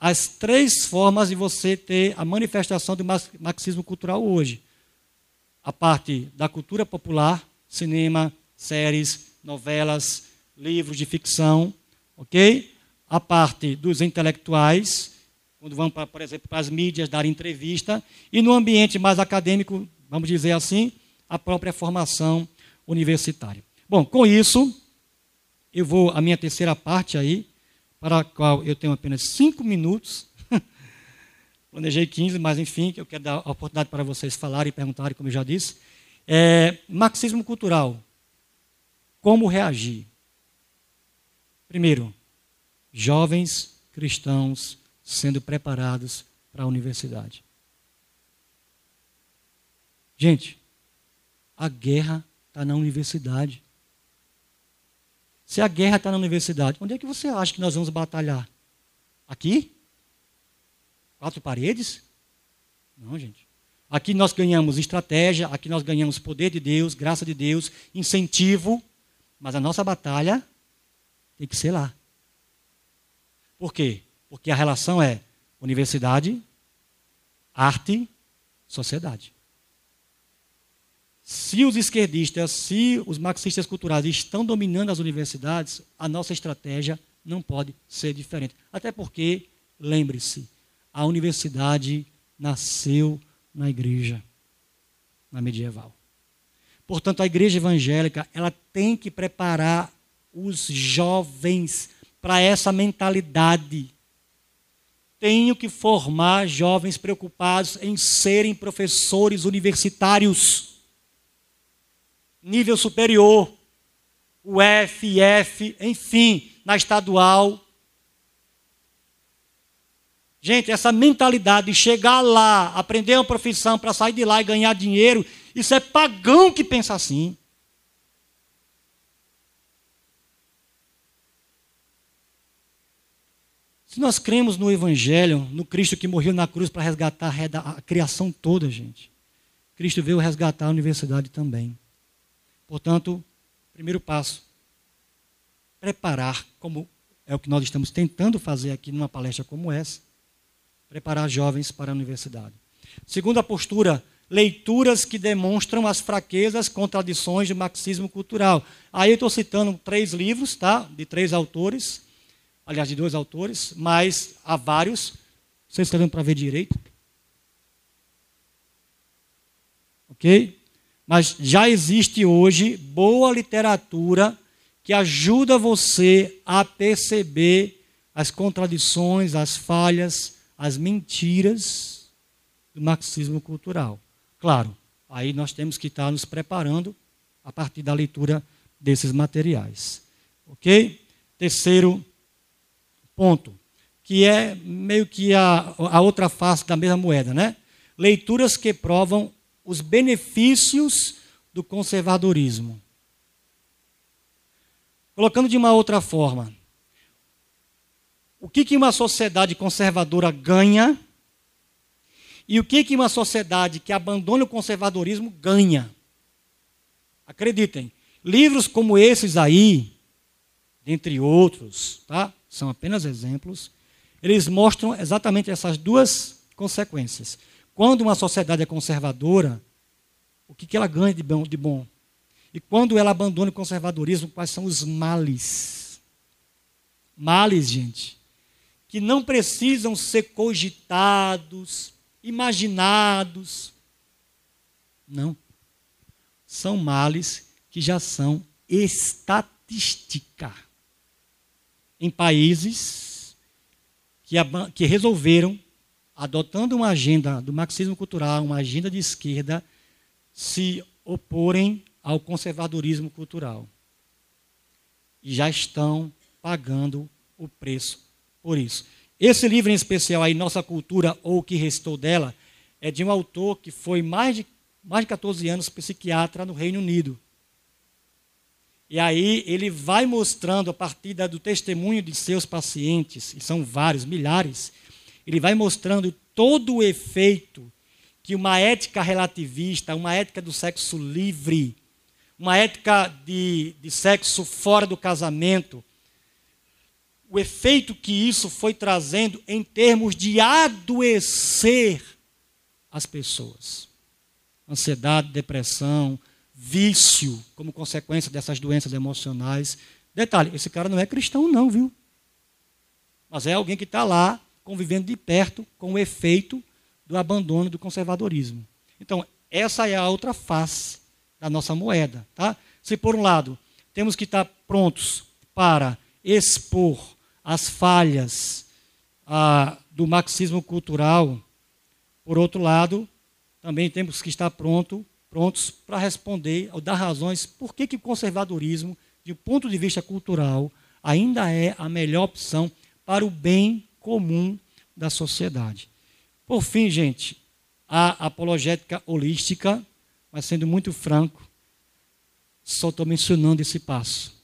as três formas de você ter a manifestação do marxismo cultural hoje. A parte da cultura popular, cinema, séries, novelas, livros de ficção, ok? A parte dos intelectuais, quando vão, para, por exemplo, para as mídias dar entrevista, e no ambiente mais acadêmico, vamos dizer assim, a própria formação universitária. Bom, com isso, eu vou à minha terceira parte aí, para a qual eu tenho apenas cinco minutos. Planejei 15, mas enfim, eu quero dar a oportunidade para vocês falarem e perguntarem, como eu já disse. É, marxismo cultural. Como reagir? Primeiro, jovens cristãos sendo preparados para a universidade. Gente, a guerra está na universidade. Se a guerra está na universidade, onde é que você acha que nós vamos batalhar? Aqui? Quatro paredes? Não, gente. Aqui nós ganhamos estratégia, aqui nós ganhamos poder de Deus, graça de Deus, incentivo, mas a nossa batalha tem que ser lá. Por quê? Porque a relação é universidade, arte, sociedade. Se os esquerdistas, se os marxistas culturais estão dominando as universidades, a nossa estratégia não pode ser diferente. Até porque, lembre-se, a universidade nasceu na igreja, na medieval. Portanto, a igreja evangélica, ela tem que preparar os jovens para essa mentalidade. Tenho que formar jovens preocupados em serem professores universitários nível superior, o F, F, enfim, na estadual. Gente, essa mentalidade de chegar lá, aprender uma profissão para sair de lá e ganhar dinheiro, isso é pagão que pensa assim. Se nós cremos no Evangelho, no Cristo que morreu na cruz para resgatar a criação toda, gente, Cristo veio resgatar a universidade também. Portanto, primeiro passo, preparar, como é o que nós estamos tentando fazer aqui numa palestra como essa, preparar jovens para a universidade. Segunda postura, leituras que demonstram as fraquezas, contradições do marxismo cultural. Aí eu estou citando três livros, tá? De três autores, aliás, de dois autores, mas há vários. Vocês estão dando para ver direito? Ok? Mas já existe hoje boa literatura que ajuda você a perceber as contradições, as falhas, as mentiras do marxismo cultural. Claro, aí nós temos que estar nos preparando a partir da leitura desses materiais. Ok? Terceiro ponto, que é meio que a, a outra face da mesma moeda, né? Leituras que provam os benefícios do conservadorismo. Colocando de uma outra forma, o que, que uma sociedade conservadora ganha e o que, que uma sociedade que abandona o conservadorismo ganha? Acreditem, livros como esses aí, dentre outros, tá? São apenas exemplos, eles mostram exatamente essas duas consequências. Quando uma sociedade é conservadora, o que, ela ganha de bom, de bom? E quando ela abandona o conservadorismo, quais são os males? Males, gente, que não precisam ser cogitados, imaginados. Não. São males que já são estatística. Em países que, que resolveram adotando uma agenda do marxismo cultural, uma agenda de esquerda, se oporem ao conservadorismo cultural. E já estão pagando o preço por isso. Esse livro em especial aí, Nossa Cultura ou o que Restou dela, é de um autor que foi mais de, mais de 14 anos psiquiatra no Reino Unido. E aí ele vai mostrando, a partir do testemunho de seus pacientes, e são vários, milhares, ele vai mostrando todo o efeito que uma ética relativista, uma ética do sexo livre, uma ética de, de sexo fora do casamento, o efeito que isso foi trazendo em termos de adoecer as pessoas. Ansiedade, depressão, vício, como consequência dessas doenças emocionais. Detalhe: esse cara não é cristão, não, viu? Mas é alguém que está lá convivendo de perto com o efeito do abandono do conservadorismo. Então, essa é a outra face da nossa moeda. Tá? Se, por um lado, temos que estar prontos para expor as falhas ah, do marxismo cultural, por outro lado, também temos que estar pronto, prontos para responder ou dar razões por que, que o conservadorismo, de ponto de vista cultural, ainda é a melhor opção para o bem comum da sociedade. Por fim, gente, a apologética holística, mas sendo muito franco, só estou mencionando esse passo.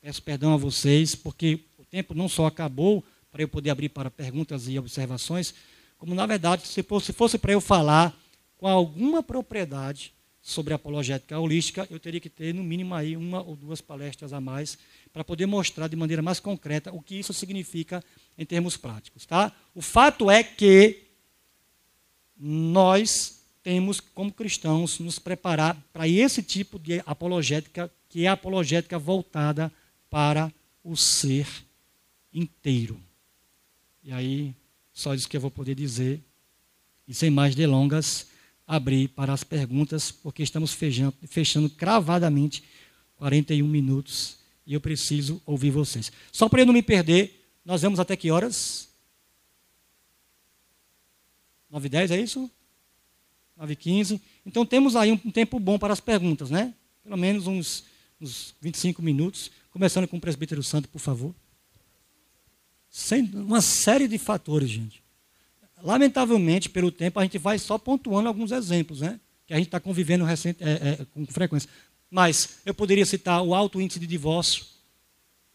Peço perdão a vocês, porque o tempo não só acabou para eu poder abrir para perguntas e observações, como na verdade, se fosse para eu falar com alguma propriedade sobre apologética holística, eu teria que ter no mínimo aí uma ou duas palestras a mais para poder mostrar de maneira mais concreta o que isso significa em termos práticos, tá? O fato é que nós temos, como cristãos, nos preparar para esse tipo de apologética, que é a apologética voltada para o ser inteiro. E aí, só isso que eu vou poder dizer. E sem mais delongas, abrir para as perguntas, porque estamos fechando, fechando cravadamente 41 minutos e eu preciso ouvir vocês. Só para eu não me perder, nós vamos até que horas? 9 e 10, é isso? 9 e 15. Então temos aí um tempo bom para as perguntas, né? Pelo menos uns, uns 25 minutos. Começando com o presbítero santo, por favor. Sem, uma série de fatores, gente. Lamentavelmente, pelo tempo, a gente vai só pontuando alguns exemplos, né? Que a gente está convivendo recente, é, é, com frequência. Mas eu poderia citar o alto índice de divórcio.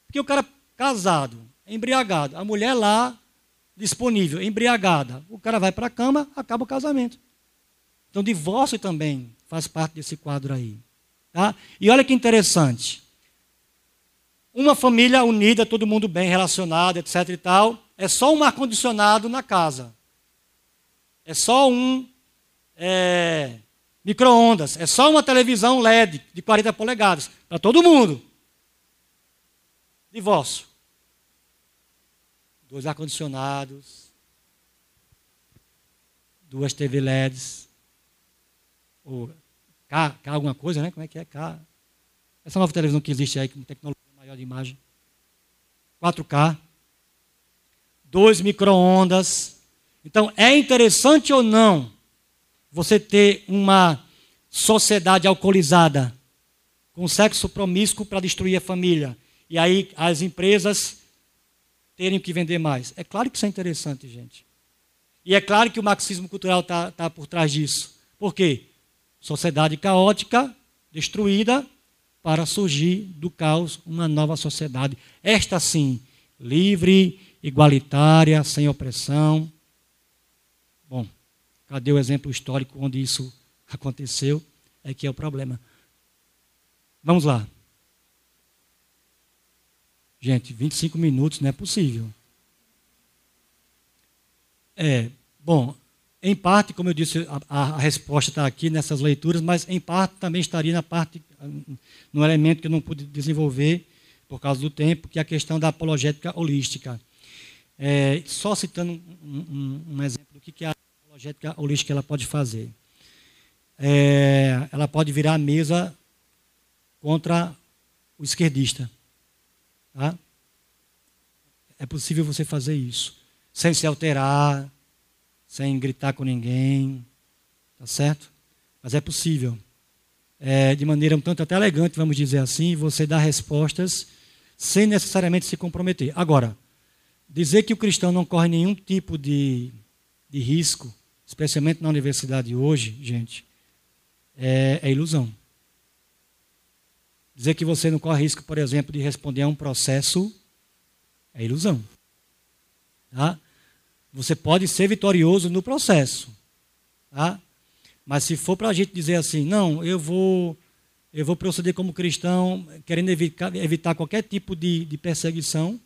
Porque o cara casado, embriagado, a mulher lá disponível, embriagada. O cara vai para a cama, acaba o casamento. Então, divórcio também faz parte desse quadro aí. Tá? E olha que interessante. Uma família unida, todo mundo bem relacionado, etc e tal, é só um ar-condicionado na casa. É só um é, micro-ondas. É só uma televisão LED de 40 polegadas. Para todo mundo. Divórcio dois ar-condicionados, duas TV LEDs, ou K, K alguma coisa, né? Como é que é K? Essa nova televisão que existe aí com tecnologia maior de imagem. 4K. Dois micro-ondas. Então, é interessante ou não você ter uma sociedade alcoolizada com sexo promíscuo para destruir a família? E aí as empresas terem que vender mais. É claro que isso é interessante, gente. E é claro que o marxismo cultural está tá por trás disso. Por quê? Sociedade caótica, destruída, para surgir do caos uma nova sociedade. Esta sim, livre, igualitária, sem opressão. Cadê o exemplo histórico onde isso aconteceu? É que é o problema. Vamos lá. Gente, 25 minutos não é possível. É, bom, em parte, como eu disse, a, a resposta está aqui nessas leituras, mas em parte também estaria na parte, no elemento que eu não pude desenvolver por causa do tempo, que é a questão da apologética holística. É, só citando um, um, um, exemplo do que a apologética holística ela pode fazer. É, ela pode virar a mesa contra o esquerdista. Tá? É possível você fazer isso. Sem se alterar, sem gritar com ninguém. Tá certo? Mas é possível. É, de maneira um tanto até elegante, vamos dizer assim, você dar respostas sem necessariamente se comprometer. Agora, dizer que o cristão não corre nenhum tipo de, de risco, especialmente na universidade hoje, gente, é, é ilusão. Dizer que você não corre risco, por exemplo, de responder a um processo é ilusão. Tá? Você pode ser vitorioso no processo. Tá? Mas se for para a gente dizer assim, não, eu vou, eu vou proceder como cristão, querendo evitar, evitar qualquer tipo de, de perseguição,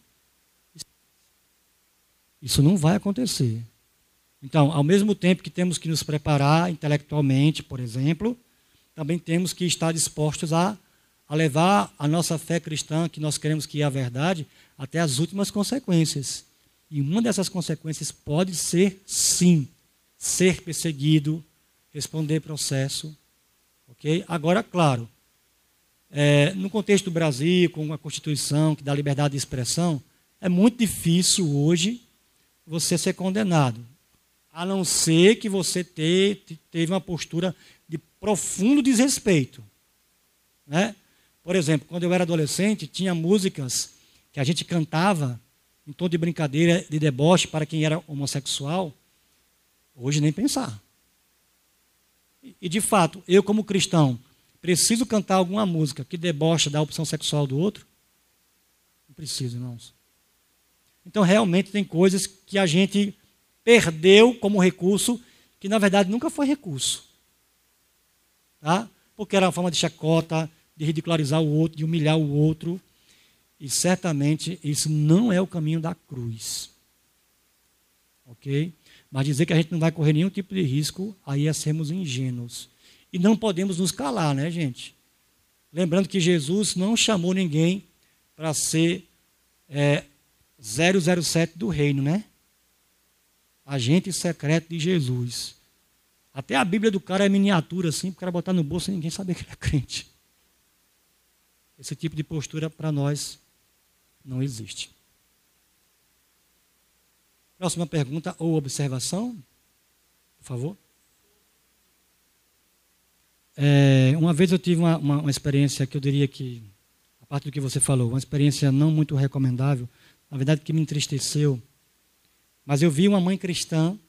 isso não vai acontecer. Então, ao mesmo tempo que temos que nos preparar intelectualmente, por exemplo, também temos que estar dispostos a, a levar a nossa fé cristã, que nós queremos que é a verdade, até as últimas consequências. E uma dessas consequências pode ser, sim, ser perseguido, responder processo. ok? Agora, claro, é, no contexto do Brasil, com uma Constituição que dá liberdade de expressão, é muito difícil hoje você ser condenado. A não ser que você te, teve uma postura de profundo desrespeito. Né? Por exemplo, quando eu era adolescente, tinha músicas que a gente cantava em tom de brincadeira, de deboche para quem era homossexual. Hoje nem pensar. E de fato, eu como cristão, preciso cantar alguma música que debocha da opção sexual do outro? Não preciso, irmãos. Então, realmente, tem coisas que a gente perdeu como recurso, que na verdade nunca foi recurso. Tá? Porque era uma forma de chacota, de ridicularizar o outro, de humilhar o outro. E certamente isso não é o caminho da cruz. Ok? Mas dizer que a gente não vai correr nenhum tipo de risco, aí é sermos ingênuos. E não podemos nos calar, né, gente? Lembrando que Jesus não chamou ninguém para ser é, 007 do reino, né? Agente secreto de Jesus. Até a Bíblia do cara é miniatura, assim, para o cara botar no bolso e ninguém saber que ele é crente. Esse tipo de postura para nós não existe. Próxima pergunta ou observação, por favor. É, uma vez eu tive uma, uma, uma, experiência que eu diria que, a parte do que você falou, uma experiência não muito recomendável, na verdade que me entristeceu. Mas eu vi uma mãe cristã,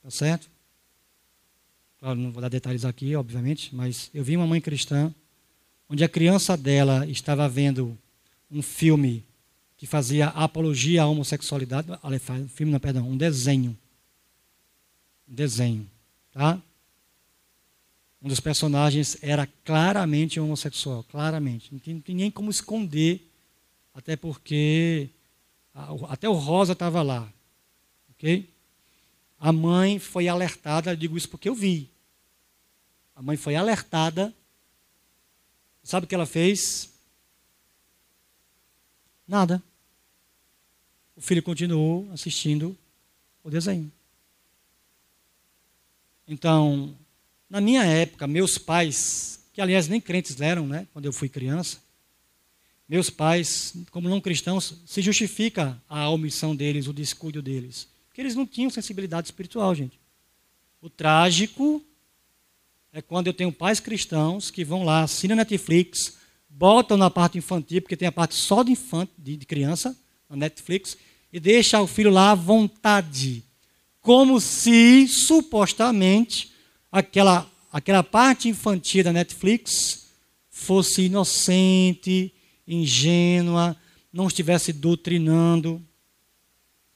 tá certo? Claro, não vou dar detalhes aqui, obviamente, mas eu vi uma mãe cristã, onde a criança dela estava vendo um filme que fazia apologia à homossexualidade, um filme, não, perdão, um desenho. Um desenho, tá? Um dos personagens era claramente homossexual, claramente. Não tinha, nem como esconder, até porque até o Rosa estava lá. Ok? A mãe foi alertada, eu digo isso porque eu vi. A mãe foi alertada. Sabe o que ela fez? Nada. O filho continuou assistindo o desenho. Então, na minha época, meus pais, que aliás nem crentes eram, né, quando eu fui criança, meus pais, como não cristãos, se justifica a omissão deles, o descuido deles. Porque eles não tinham sensibilidade espiritual, gente. O trágico é quando eu tenho pais cristãos que vão lá, assinam Netflix, botam na parte infantil, porque tem a parte só de, infante, de, criança, na Netflix, e deixa o filho lá à vontade. Como se, supostamente, aquela, aquela parte infantil da Netflix fosse inocente, ingênua, não estivesse doutrinando.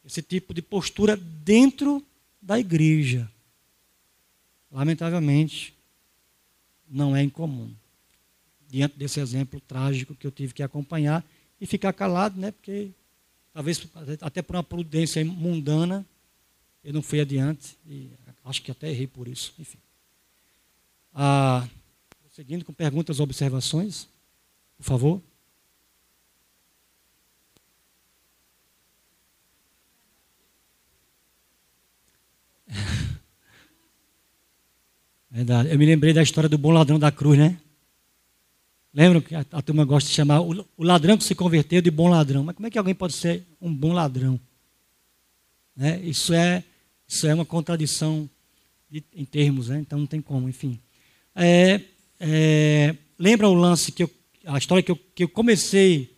Esse tipo de postura dentro da igreja. Lamentavelmente, não é incomum. Diante desse exemplo trágico que eu tive que acompanhar e ficar calado, né? Porque talvez até por uma prudência mundana eu não fui adiante e acho que até errei por isso. Enfim. Ah, seguindo com perguntas ou observações, por favor. Verdade. Eu me lembrei da história do bom ladrão da cruz, né? Lembram que a, a turma gosta de chamar o, o, ladrão que se converteu de bom ladrão. Mas como é que alguém pode ser um bom ladrão? Né? Isso, é, isso é uma contradição de, em termos, né? então não tem como, enfim. É, é, lembra o lance que eu, a história que eu, que eu comecei,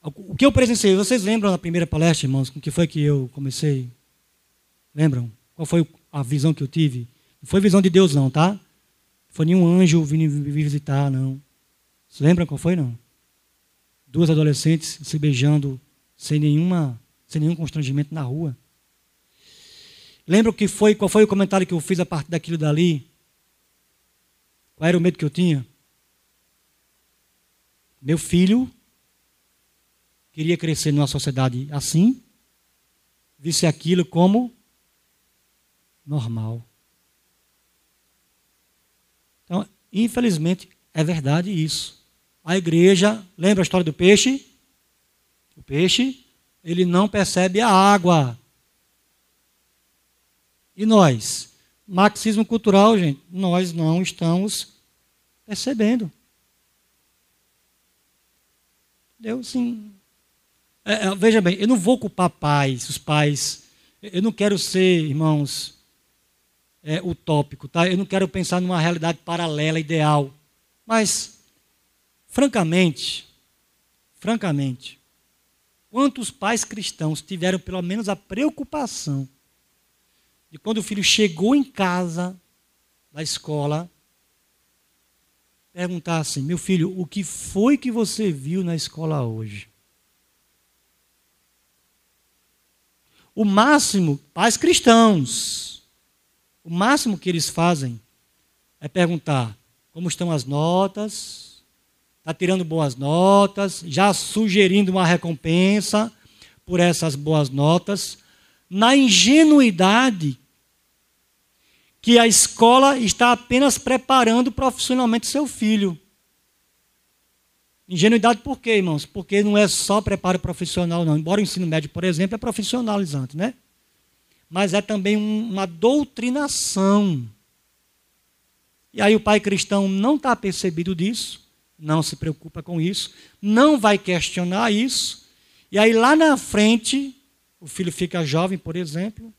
o que eu presenciei? Vocês lembram da primeira palestra, irmãos? Com que foi que eu comecei? Lembram? Qual foi a visão que eu tive? Não foi visão de Deus, não, tá? Não foi nenhum anjo vindo me visitar, não. Vocês lembram qual foi, não? Duas adolescentes se beijando sem, nenhuma, sem nenhum constrangimento na rua. Lembra que foi, qual foi o comentário que eu fiz a partir daquilo dali? Qual era o medo que eu tinha? Meu filho queria crescer numa sociedade assim, visse aquilo como normal. Então, infelizmente, é verdade isso. A igreja, lembra a história do peixe? O peixe, ele não percebe a água. E nós? Marxismo cultural, gente, nós não estamos percebendo. Deus, sim. É, é, veja bem, eu não vou culpar pais, os pais. Eu não quero ser, irmãos, é, utópico, tá? Eu não quero pensar numa realidade paralela, ideal. Mas, francamente, francamente, quantos pais cristãos tiveram pelo menos a preocupação de quando o filho chegou em casa da escola, perguntar assim: meu filho, o que foi que você viu na escola hoje? O máximo, pais cristãos, o máximo que eles fazem é perguntar como estão as notas, está tirando boas notas, já sugerindo uma recompensa por essas boas notas, na ingenuidade que a escola está apenas preparando profissionalmente seu filho. Ingenuidade por quê, irmãos? Porque não é só preparo profissional, não. Embora o ensino médio, por exemplo, é profissionalizante, né? Mas é também uma doutrinação. E aí o pai cristão não está percebido disso, não se preocupa com isso, não vai questionar isso. E aí lá na frente, o filho fica jovem, por exemplo,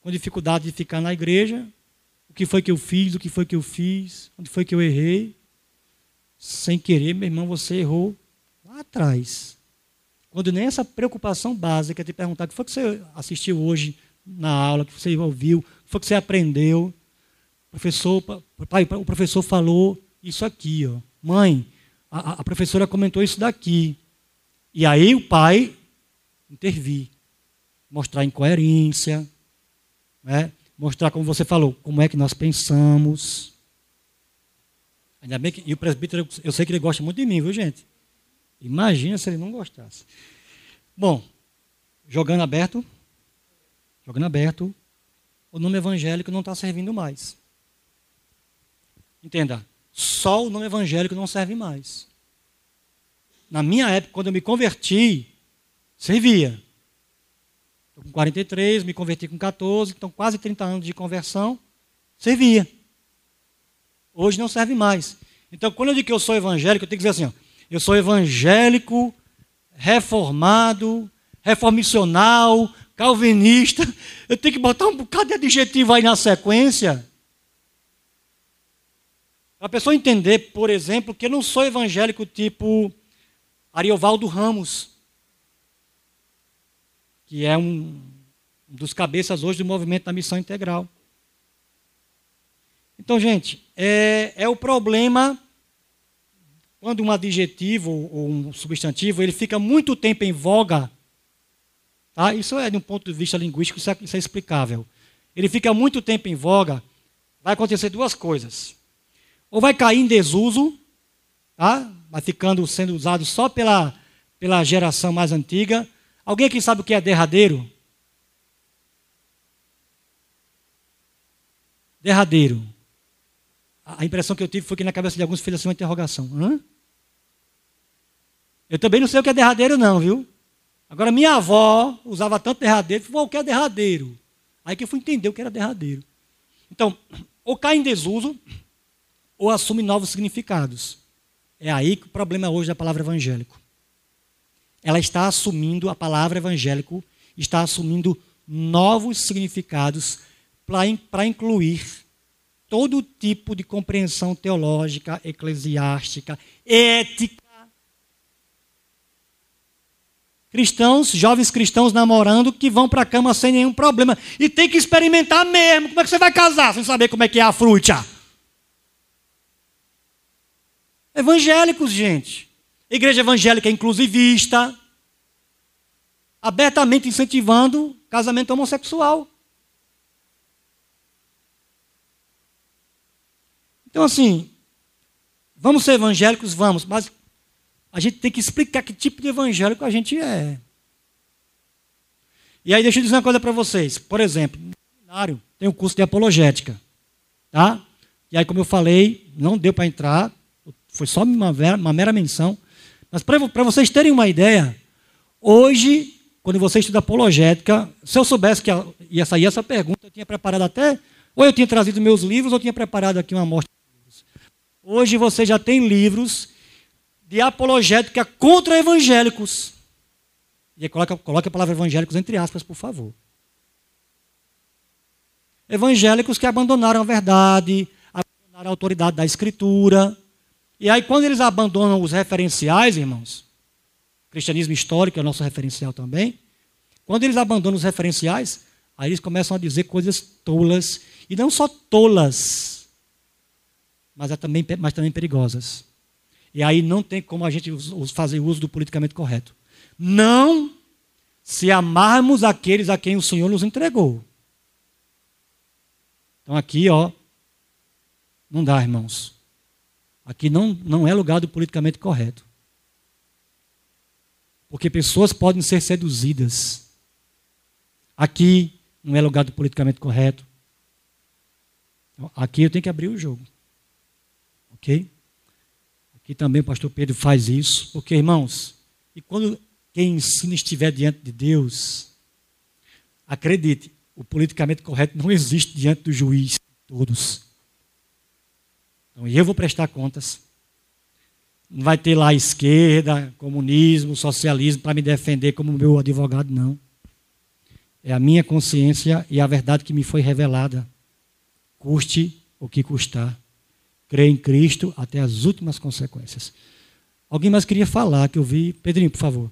com dificuldade de ficar na igreja, que foi que eu fiz, o que foi que eu fiz, onde foi que eu errei. Sem querer, meu irmão, você errou lá atrás. Quando nem essa preocupação básica de perguntar o que foi que você assistiu hoje na aula, que você ouviu, o que você aprendeu. O professor, pai, o professor falou isso aqui, ó. Mãe, a, a professora comentou isso daqui. E aí o pai intervir, mostrar incoerência, né? mostrar, como você falou, como é que nós pensamos. Ainda bem que. E o presbítero, eu sei que ele gosta muito de mim, viu, gente? Imagina se ele não gostasse. Bom, jogando aberto, jogando aberto, o nome evangélico não está servindo mais. Entenda, só o nome evangélico não serve mais. Na minha época, quando eu me converti, servia. Estou com 43, me converti com 14, então quase 30 anos de conversão, servia. Hoje não serve mais. Então, quando eu digo que eu sou evangélico, eu tenho que dizer assim: ó, eu sou evangélico, reformado, reformissional, calvinista. Eu tenho que botar um bocado de adjetivo aí na sequência. Para a pessoa entender, por exemplo, que eu não sou evangélico tipo Ariovaldo Ramos que é um dos cabeças hoje do movimento da missão integral. Então, gente, é, é o problema quando um adjetivo ou um substantivo ele fica muito tempo em voga. Tá? Isso é de um ponto de vista linguístico, isso é, isso é explicável. Ele fica muito tempo em voga, vai acontecer duas coisas. Ou vai cair em desuso, tá? vai ficando sendo usado só pela, pela geração mais antiga, Alguém aqui sabe o que é derradeiro? Derradeiro. A impressão que eu tive foi que na cabeça de alguns fez assim uma interrogação. Hã? Eu também não sei o que é derradeiro, não, viu? Agora, minha avó usava tanto derradeiro, falou, o que é derradeiro? Aí que eu fui entender o que era derradeiro. Então, ou cai em desuso, ou assume novos significados. É aí que o problema hoje da palavra evangélico ela está assumindo, a palavra evangélico está assumindo novos significados para incluir todo tipo de compreensão teológica, eclesiástica, ética. Cristãos, jovens cristãos namorando que vão para a cama sem nenhum problema. E tem que experimentar mesmo. Como é que você vai casar sem saber como é que é a fruta? Evangélicos, gente. Igreja evangélica inclusivista, abertamente incentivando casamento homossexual. Então, assim, vamos ser evangélicos? Vamos, mas a gente tem que explicar que tipo de evangélico a gente é. E aí deixa eu dizer uma coisa para vocês. Por exemplo, no seminário tem um curso de apologética. Tá? E aí, como eu falei, não deu para entrar, foi só uma, uma mera menção. Mas para vocês terem uma ideia, hoje, quando você estuda apologética, se eu soubesse que ia sair essa pergunta, eu tinha preparado até, ou eu tinha trazido meus livros, ou eu tinha preparado aqui uma amostra. Hoje você já tem livros de apologética contra evangélicos. E coloca, coloca a palavra evangélicos entre aspas, por favor. Evangélicos que abandonaram a verdade, abandonaram a autoridade da Escritura. E aí, quando eles abandonam os referenciais, irmãos, cristianismo histórico é o nosso referencial também. Quando eles abandonam os referenciais, aí eles começam a dizer coisas tolas. E não só tolas, mas, é também, mas também perigosas. E aí não tem como a gente fazer uso do politicamente correto. Não se amarmos aqueles a quem o Senhor nos entregou. Então aqui, ó, não dá, irmãos. Aqui não, não é lugar do politicamente correto. Porque pessoas podem ser seduzidas. Aqui não é lugar do politicamente correto. Então, aqui eu tenho que abrir o jogo. Ok? Aqui também o pastor Pedro faz isso. Porque, irmãos, e quando quem ensina estiver diante de Deus, acredite, o politicamente correto não existe diante do juiz todos. Então eu vou prestar contas. Não vai ter lá esquerda, comunismo, socialismo para me defender como meu advogado, não. É a minha consciência e a verdade que me foi revelada. Custe o que custar. Creia em Cristo até as últimas consequências. Alguém mais queria falar que eu vi? Pedrinho, por favor.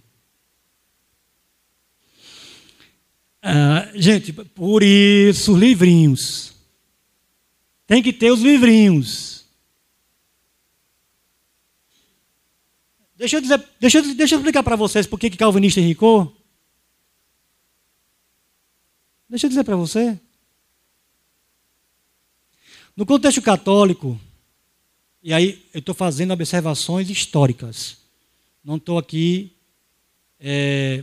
Ah, gente, por isso, livrinhos. Tem que ter os livrinhos. Deixa eu, dizer, deixa, eu, deixa eu explicar para vocês por que calvinista enricou. Deixa eu dizer para você. No contexto católico, e aí eu estou fazendo observações históricas. Não estou aqui é,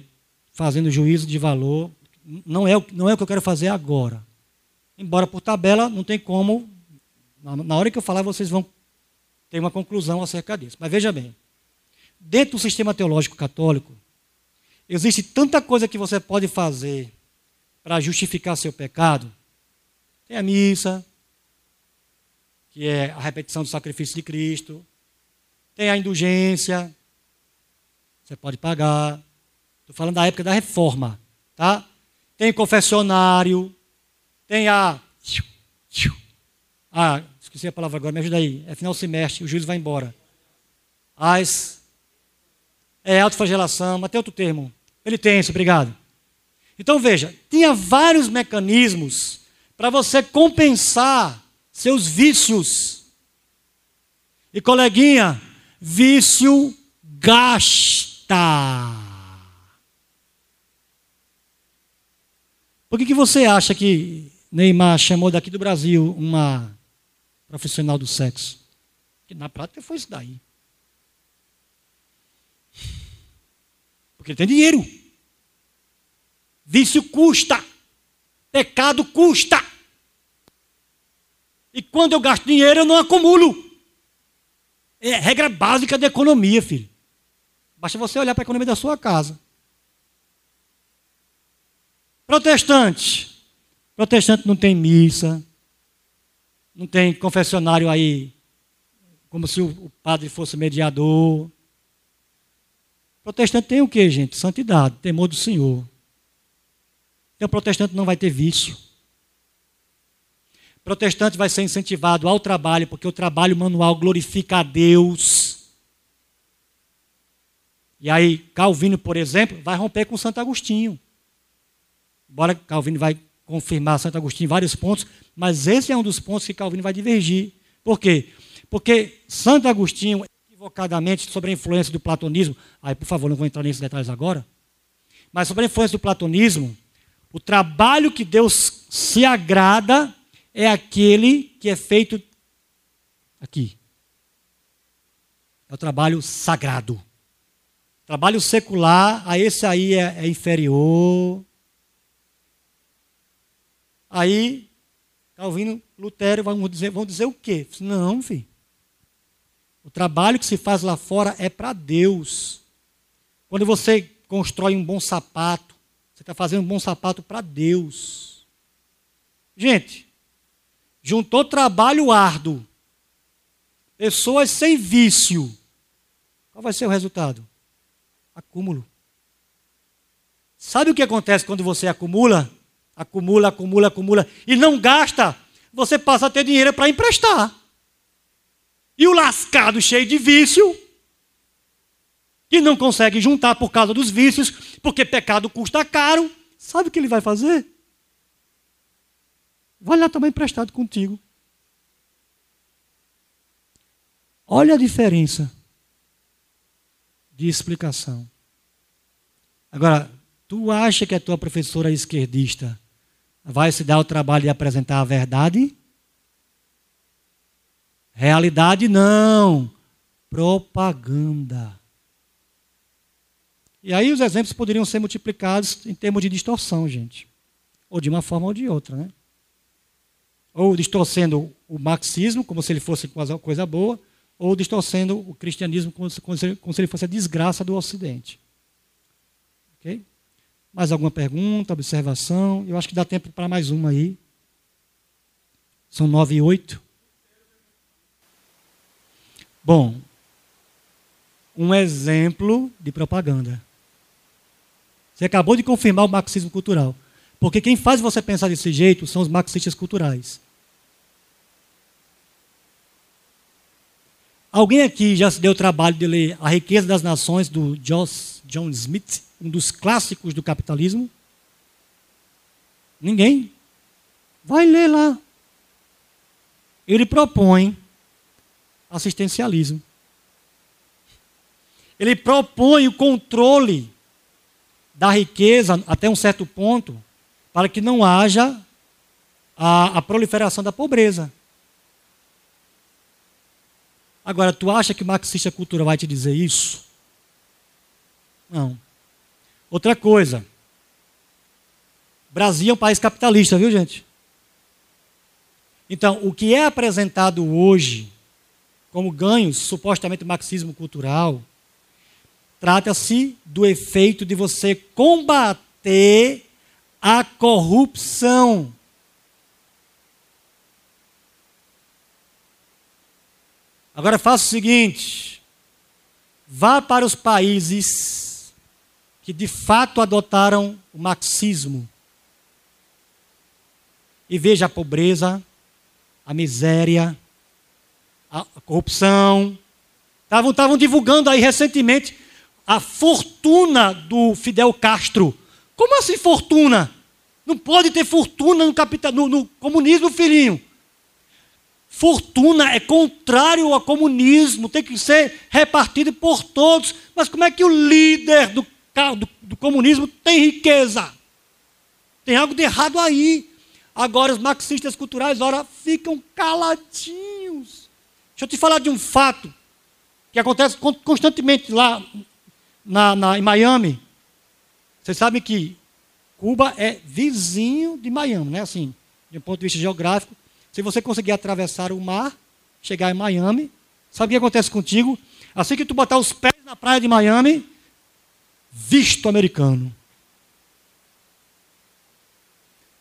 fazendo juízo de valor. Não é, não é o que eu quero fazer agora. Embora por tabela não tem como. Na hora que eu falar, vocês vão ter uma conclusão acerca disso. Mas veja bem. Dentro do sistema teológico católico, existe tanta coisa que você pode fazer para justificar seu pecado. Tem a missa, que é a repetição do sacrifício de Cristo. Tem a indulgência, você pode pagar. Estou falando da época da reforma, tá? Tem confessionário, tem a. Ah, esqueci a palavra agora, me ajuda aí. É final do semestre, o juiz vai embora. As. É autoflagelação, mas tem outro termo. Penitência, obrigado. Então veja, tinha vários mecanismos para você compensar seus vícios. E coleguinha, vício gasta. Por que, que você acha que Neymar chamou daqui do Brasil uma profissional do sexo? Que na prática foi isso daí. Porque ele tem dinheiro. Vício custa. Pecado custa. E quando eu gasto dinheiro, eu não acumulo. É regra básica da economia, filho. Basta você olhar para a economia da sua casa. Protestante. Protestante não tem missa. Não tem confessionário aí, como se o padre fosse mediador. Protestante tem o que, gente? Santidade, temor do Senhor. Então, protestante não vai ter vício. Protestante vai ser incentivado ao trabalho, porque o trabalho manual glorifica a Deus. E aí, Calvino, por exemplo, vai romper com Santo Agostinho. Embora Calvino vai confirmar Santo Agostinho em vários pontos, mas esse é um dos pontos que Calvino vai divergir. Por quê? Porque Santo Agostinho, equivocadamente, sobre a influência do platonismo, aí, por favor, não vou entrar nesses detalhes agora, mas sobre a influência do platonismo, o trabalho que Deus se agrada é aquele que é feito aqui. É o trabalho sagrado. Trabalho secular, a esse aí é, é inferior. Aí, Calvino, Lutero vão dizer, vão dizer o quê? Não, filho. O trabalho que se faz lá fora é para Deus. Quando você constrói um bom sapato, você está fazendo um bom sapato para Deus. Gente, juntou trabalho árduo, pessoas sem vício. Qual vai ser o resultado? Acúmulo. Sabe o que acontece quando você acumula? Acumula, acumula, acumula e não gasta. Você passa a ter dinheiro para emprestar. E o lascado cheio de vício, que não consegue juntar por causa dos vícios, porque pecado custa caro, sabe o que ele vai fazer? Vai lá tomar emprestado contigo. Olha a diferença de explicação. Agora, tu acha que a tua professora esquerdista vai se dar o trabalho de apresentar a verdade? Realidade não. Propaganda. E aí os exemplos poderiam ser multiplicados em termos de distorção, gente. Ou de uma forma ou de outra, né? Ou distorcendo o marxismo como se ele fosse coisa boa, ou distorcendo o cristianismo como se, como se ele fosse a desgraça do Ocidente. Ok? Mais alguma pergunta, observação? Eu acho que dá tempo para mais uma aí. São nove e oito. Bom, um exemplo de propaganda. Você acabou de confirmar o marxismo cultural. Porque quem faz você pensar desse jeito são os marxistas culturais. Alguém aqui já se deu o trabalho de ler A Riqueza das Nações, do John Smith, um dos clássicos do capitalismo? Ninguém? Vai ler lá. Ele propõe assistencialismo. Ele propõe o controle da riqueza até um certo ponto, para que não haja a, a proliferação da pobreza. Agora, tu acha que o marxista cultura vai te dizer isso? Não. Outra coisa. Brasil é um país capitalista, viu, gente? Então, o que é apresentado hoje como ganhos, supostamente marxismo cultural, trata-se do efeito de você combater a corrupção. Agora faça o seguinte: vá para os países que de fato adotaram o marxismo e veja a pobreza, a miséria, a corrupção. Estavam divulgando aí recentemente a fortuna do Fidel Castro. Como assim fortuna? Não pode ter fortuna no, capital, no, no comunismo, filhinho. Fortuna é contrário ao comunismo, tem que ser repartido por todos. Mas como é que o líder do, do, do comunismo tem riqueza? Tem algo de errado aí. Agora os marxistas culturais, ora, ficam caladinhos. Deixa eu te falar de um fato que acontece constantemente lá na, na, em Miami. Vocês sabem que Cuba é vizinho de Miami, né? Assim, de um ponto de vista geográfico. Se você conseguir atravessar o mar, chegar em Miami, sabe o que acontece contigo? Assim que tu botar os pés na praia de Miami, visto americano.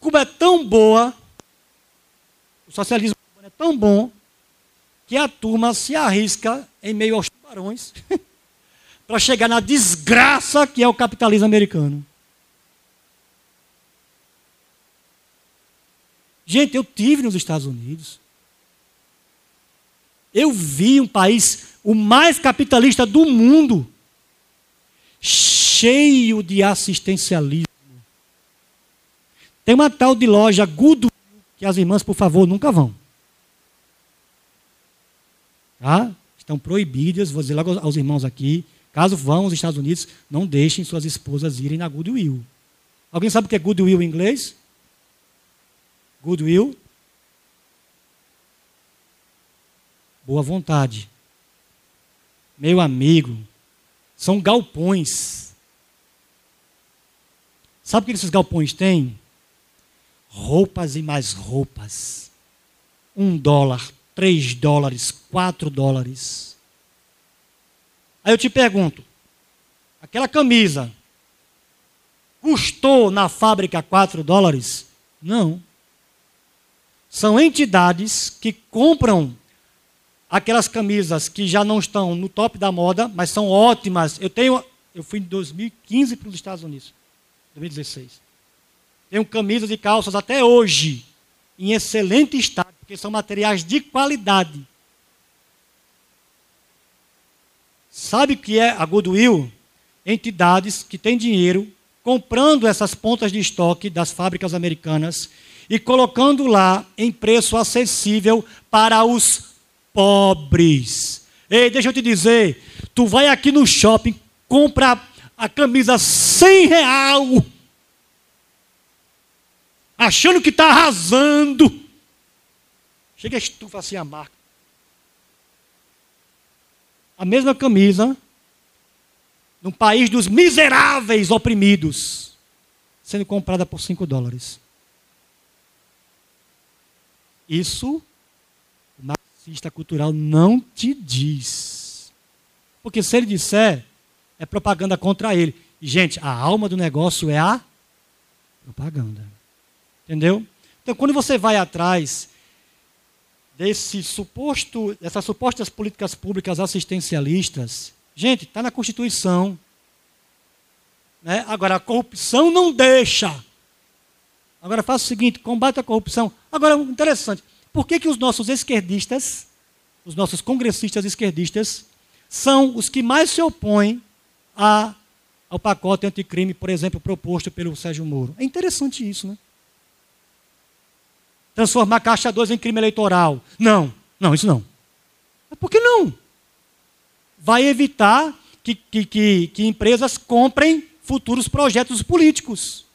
Cuba é tão boa, o socialismo é tão bom, que a turma se arrisca em meio aos tubarões para chegar na desgraça que é o capitalismo americano. Gente, eu tive nos Estados Unidos. Eu vi um país, o mais capitalista do mundo, cheio de assistencialismo. Tem uma tal de loja Goodwill que as irmãs, por favor, nunca vão. Tá? Estão proibidas, vou dizer logo aos irmãos aqui, caso vão aos Estados Unidos, não deixem suas esposas irem na Goodwill. Alguém sabe o que é Goodwill em inglês? Goodwill? Boa vontade. Meu amigo, são galpões. Sabe o que esses galpões têm? roupas e mais roupas. Um dólar, três dólares, quatro dólares. Aí eu te pergunto: aquela camisa custou na fábrica quatro dólares? Não. São entidades que compram aquelas camisas que já não estão no top da moda, mas são ótimas. Eu tenho, eu fui em 2015 para os Estados Unidos, 2016. Tenho camisas e calças até hoje em excelente estado, porque são materiais de qualidade. Sabe o que é a Goodwill? Entidades que têm dinheiro comprando essas pontas de estoque das fábricas americanas e colocando lá em preço acessível para os pobres. Ei, deixa eu te dizer, tu vai aqui no shopping, compra a camisa 100 real, achando que está arrasando. Chega a estufa assim a marca. A mesma camisa, num país dos miseráveis oprimidos, sendo comprada por 5 dólares. Isso o marxista cultural não te diz. Porque se ele disser, é propaganda contra ele. E, gente, a alma do negócio é a propaganda. Entendeu? Então, quando você vai atrás desse suposto, dessas supostas políticas públicas assistencialistas, gente, está na Constituição. Né? Agora, a corrupção não deixa. Agora faça o seguinte: combate a corrupção. Agora, interessante, por que, que os nossos esquerdistas, os nossos congressistas esquerdistas, são os que mais se opõem a, ao pacote anticrime, por exemplo, proposto pelo Sérgio Moro? É interessante isso, né? Transformar Caixa 2 em crime eleitoral. Não, não, isso não. Mas por que não? Vai evitar que, que, que, que empresas comprem futuros projetos políticos.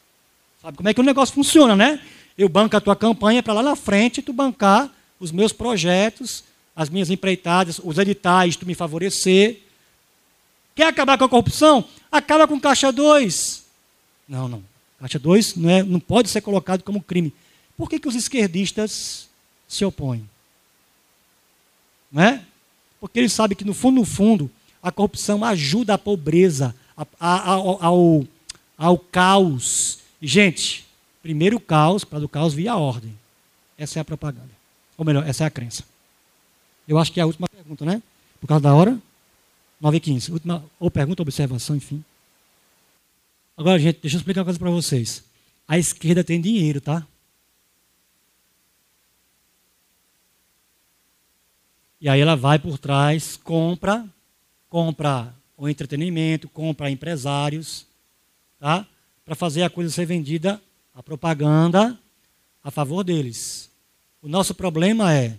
Sabe como é que o negócio funciona, né? Eu banco a tua campanha para lá na frente tu bancar os meus projetos, as minhas empreitadas, os editais, tu me favorecer. Quer acabar com a corrupção? Acaba com Caixa 2. Não, não. Caixa 2 não, é, não pode ser colocado como crime. Por que, que os esquerdistas se opõem? Não é? Porque eles sabem que, no fundo, no fundo, a corrupção ajuda a pobreza, a, a, ao, ao, ao caos Gente, primeiro o caos, para do caos vir a ordem. Essa é a propaganda. Ou melhor, essa é a crença. Eu acho que é a última pergunta, né? Por causa da hora. 9 e 15. Última, ou pergunta, observação, enfim. Agora, gente, deixa eu explicar uma coisa para vocês. A esquerda tem dinheiro, tá? E aí ela vai por trás, compra, compra o entretenimento, compra empresários, tá? para fazer a coisa ser vendida, a propaganda, a favor deles. O nosso problema é: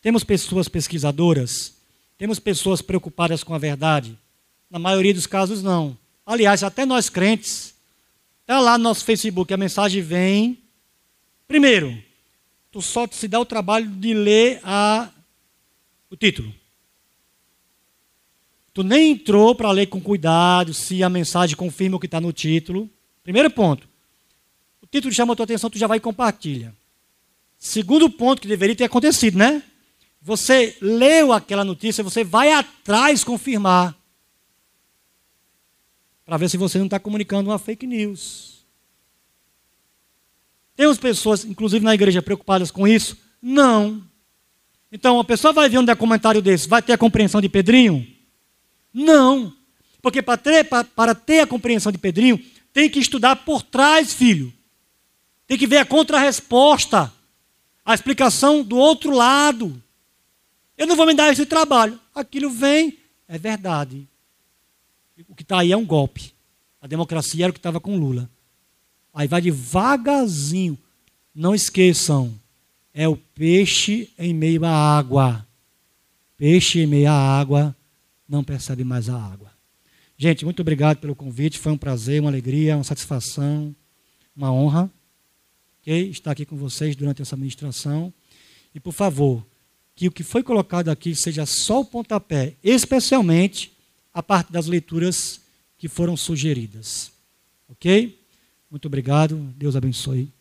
temos pessoas pesquisadoras, temos pessoas preocupadas com a verdade? Na maioria dos casos, não. Aliás, até nós crentes, está lá no nosso Facebook, a mensagem vem. Primeiro, tu só se dá o trabalho de ler a, o título. Tu nem entrou para ler com cuidado se a mensagem confirma o que está no título. Primeiro ponto. O título chama a tua atenção, tu já vai e compartilha. Segundo ponto que deveria ter acontecido, né? Você leu aquela notícia, você vai atrás confirmar. Para ver se você não está comunicando uma fake news. Temos pessoas, inclusive na igreja, preocupadas com isso? Não. Então, a pessoa vai ver um comentário desse, vai ter a compreensão de Pedrinho? Não. Porque para ter, para ter a compreensão de Pedrinho, tem que estudar por trás, filho. Tem que ver a contrarresposta, a explicação do outro lado. Eu não vou me dar esse trabalho. Aquilo vem, é verdade. O que está aí é um golpe. A democracia era o que estava com Lula. Aí vai devagarzinho. Não esqueçam, é o peixe em meio à água. Peixe em meio à água não percebe mais a água. Gente, muito obrigado pelo convite. Foi um prazer, uma alegria, uma satisfação, uma honra okay? estar aqui com vocês durante essa ministração. E, por favor, que o que foi colocado aqui seja só o pontapé, especialmente a parte das leituras que foram sugeridas. Ok? Muito obrigado. Deus abençoe.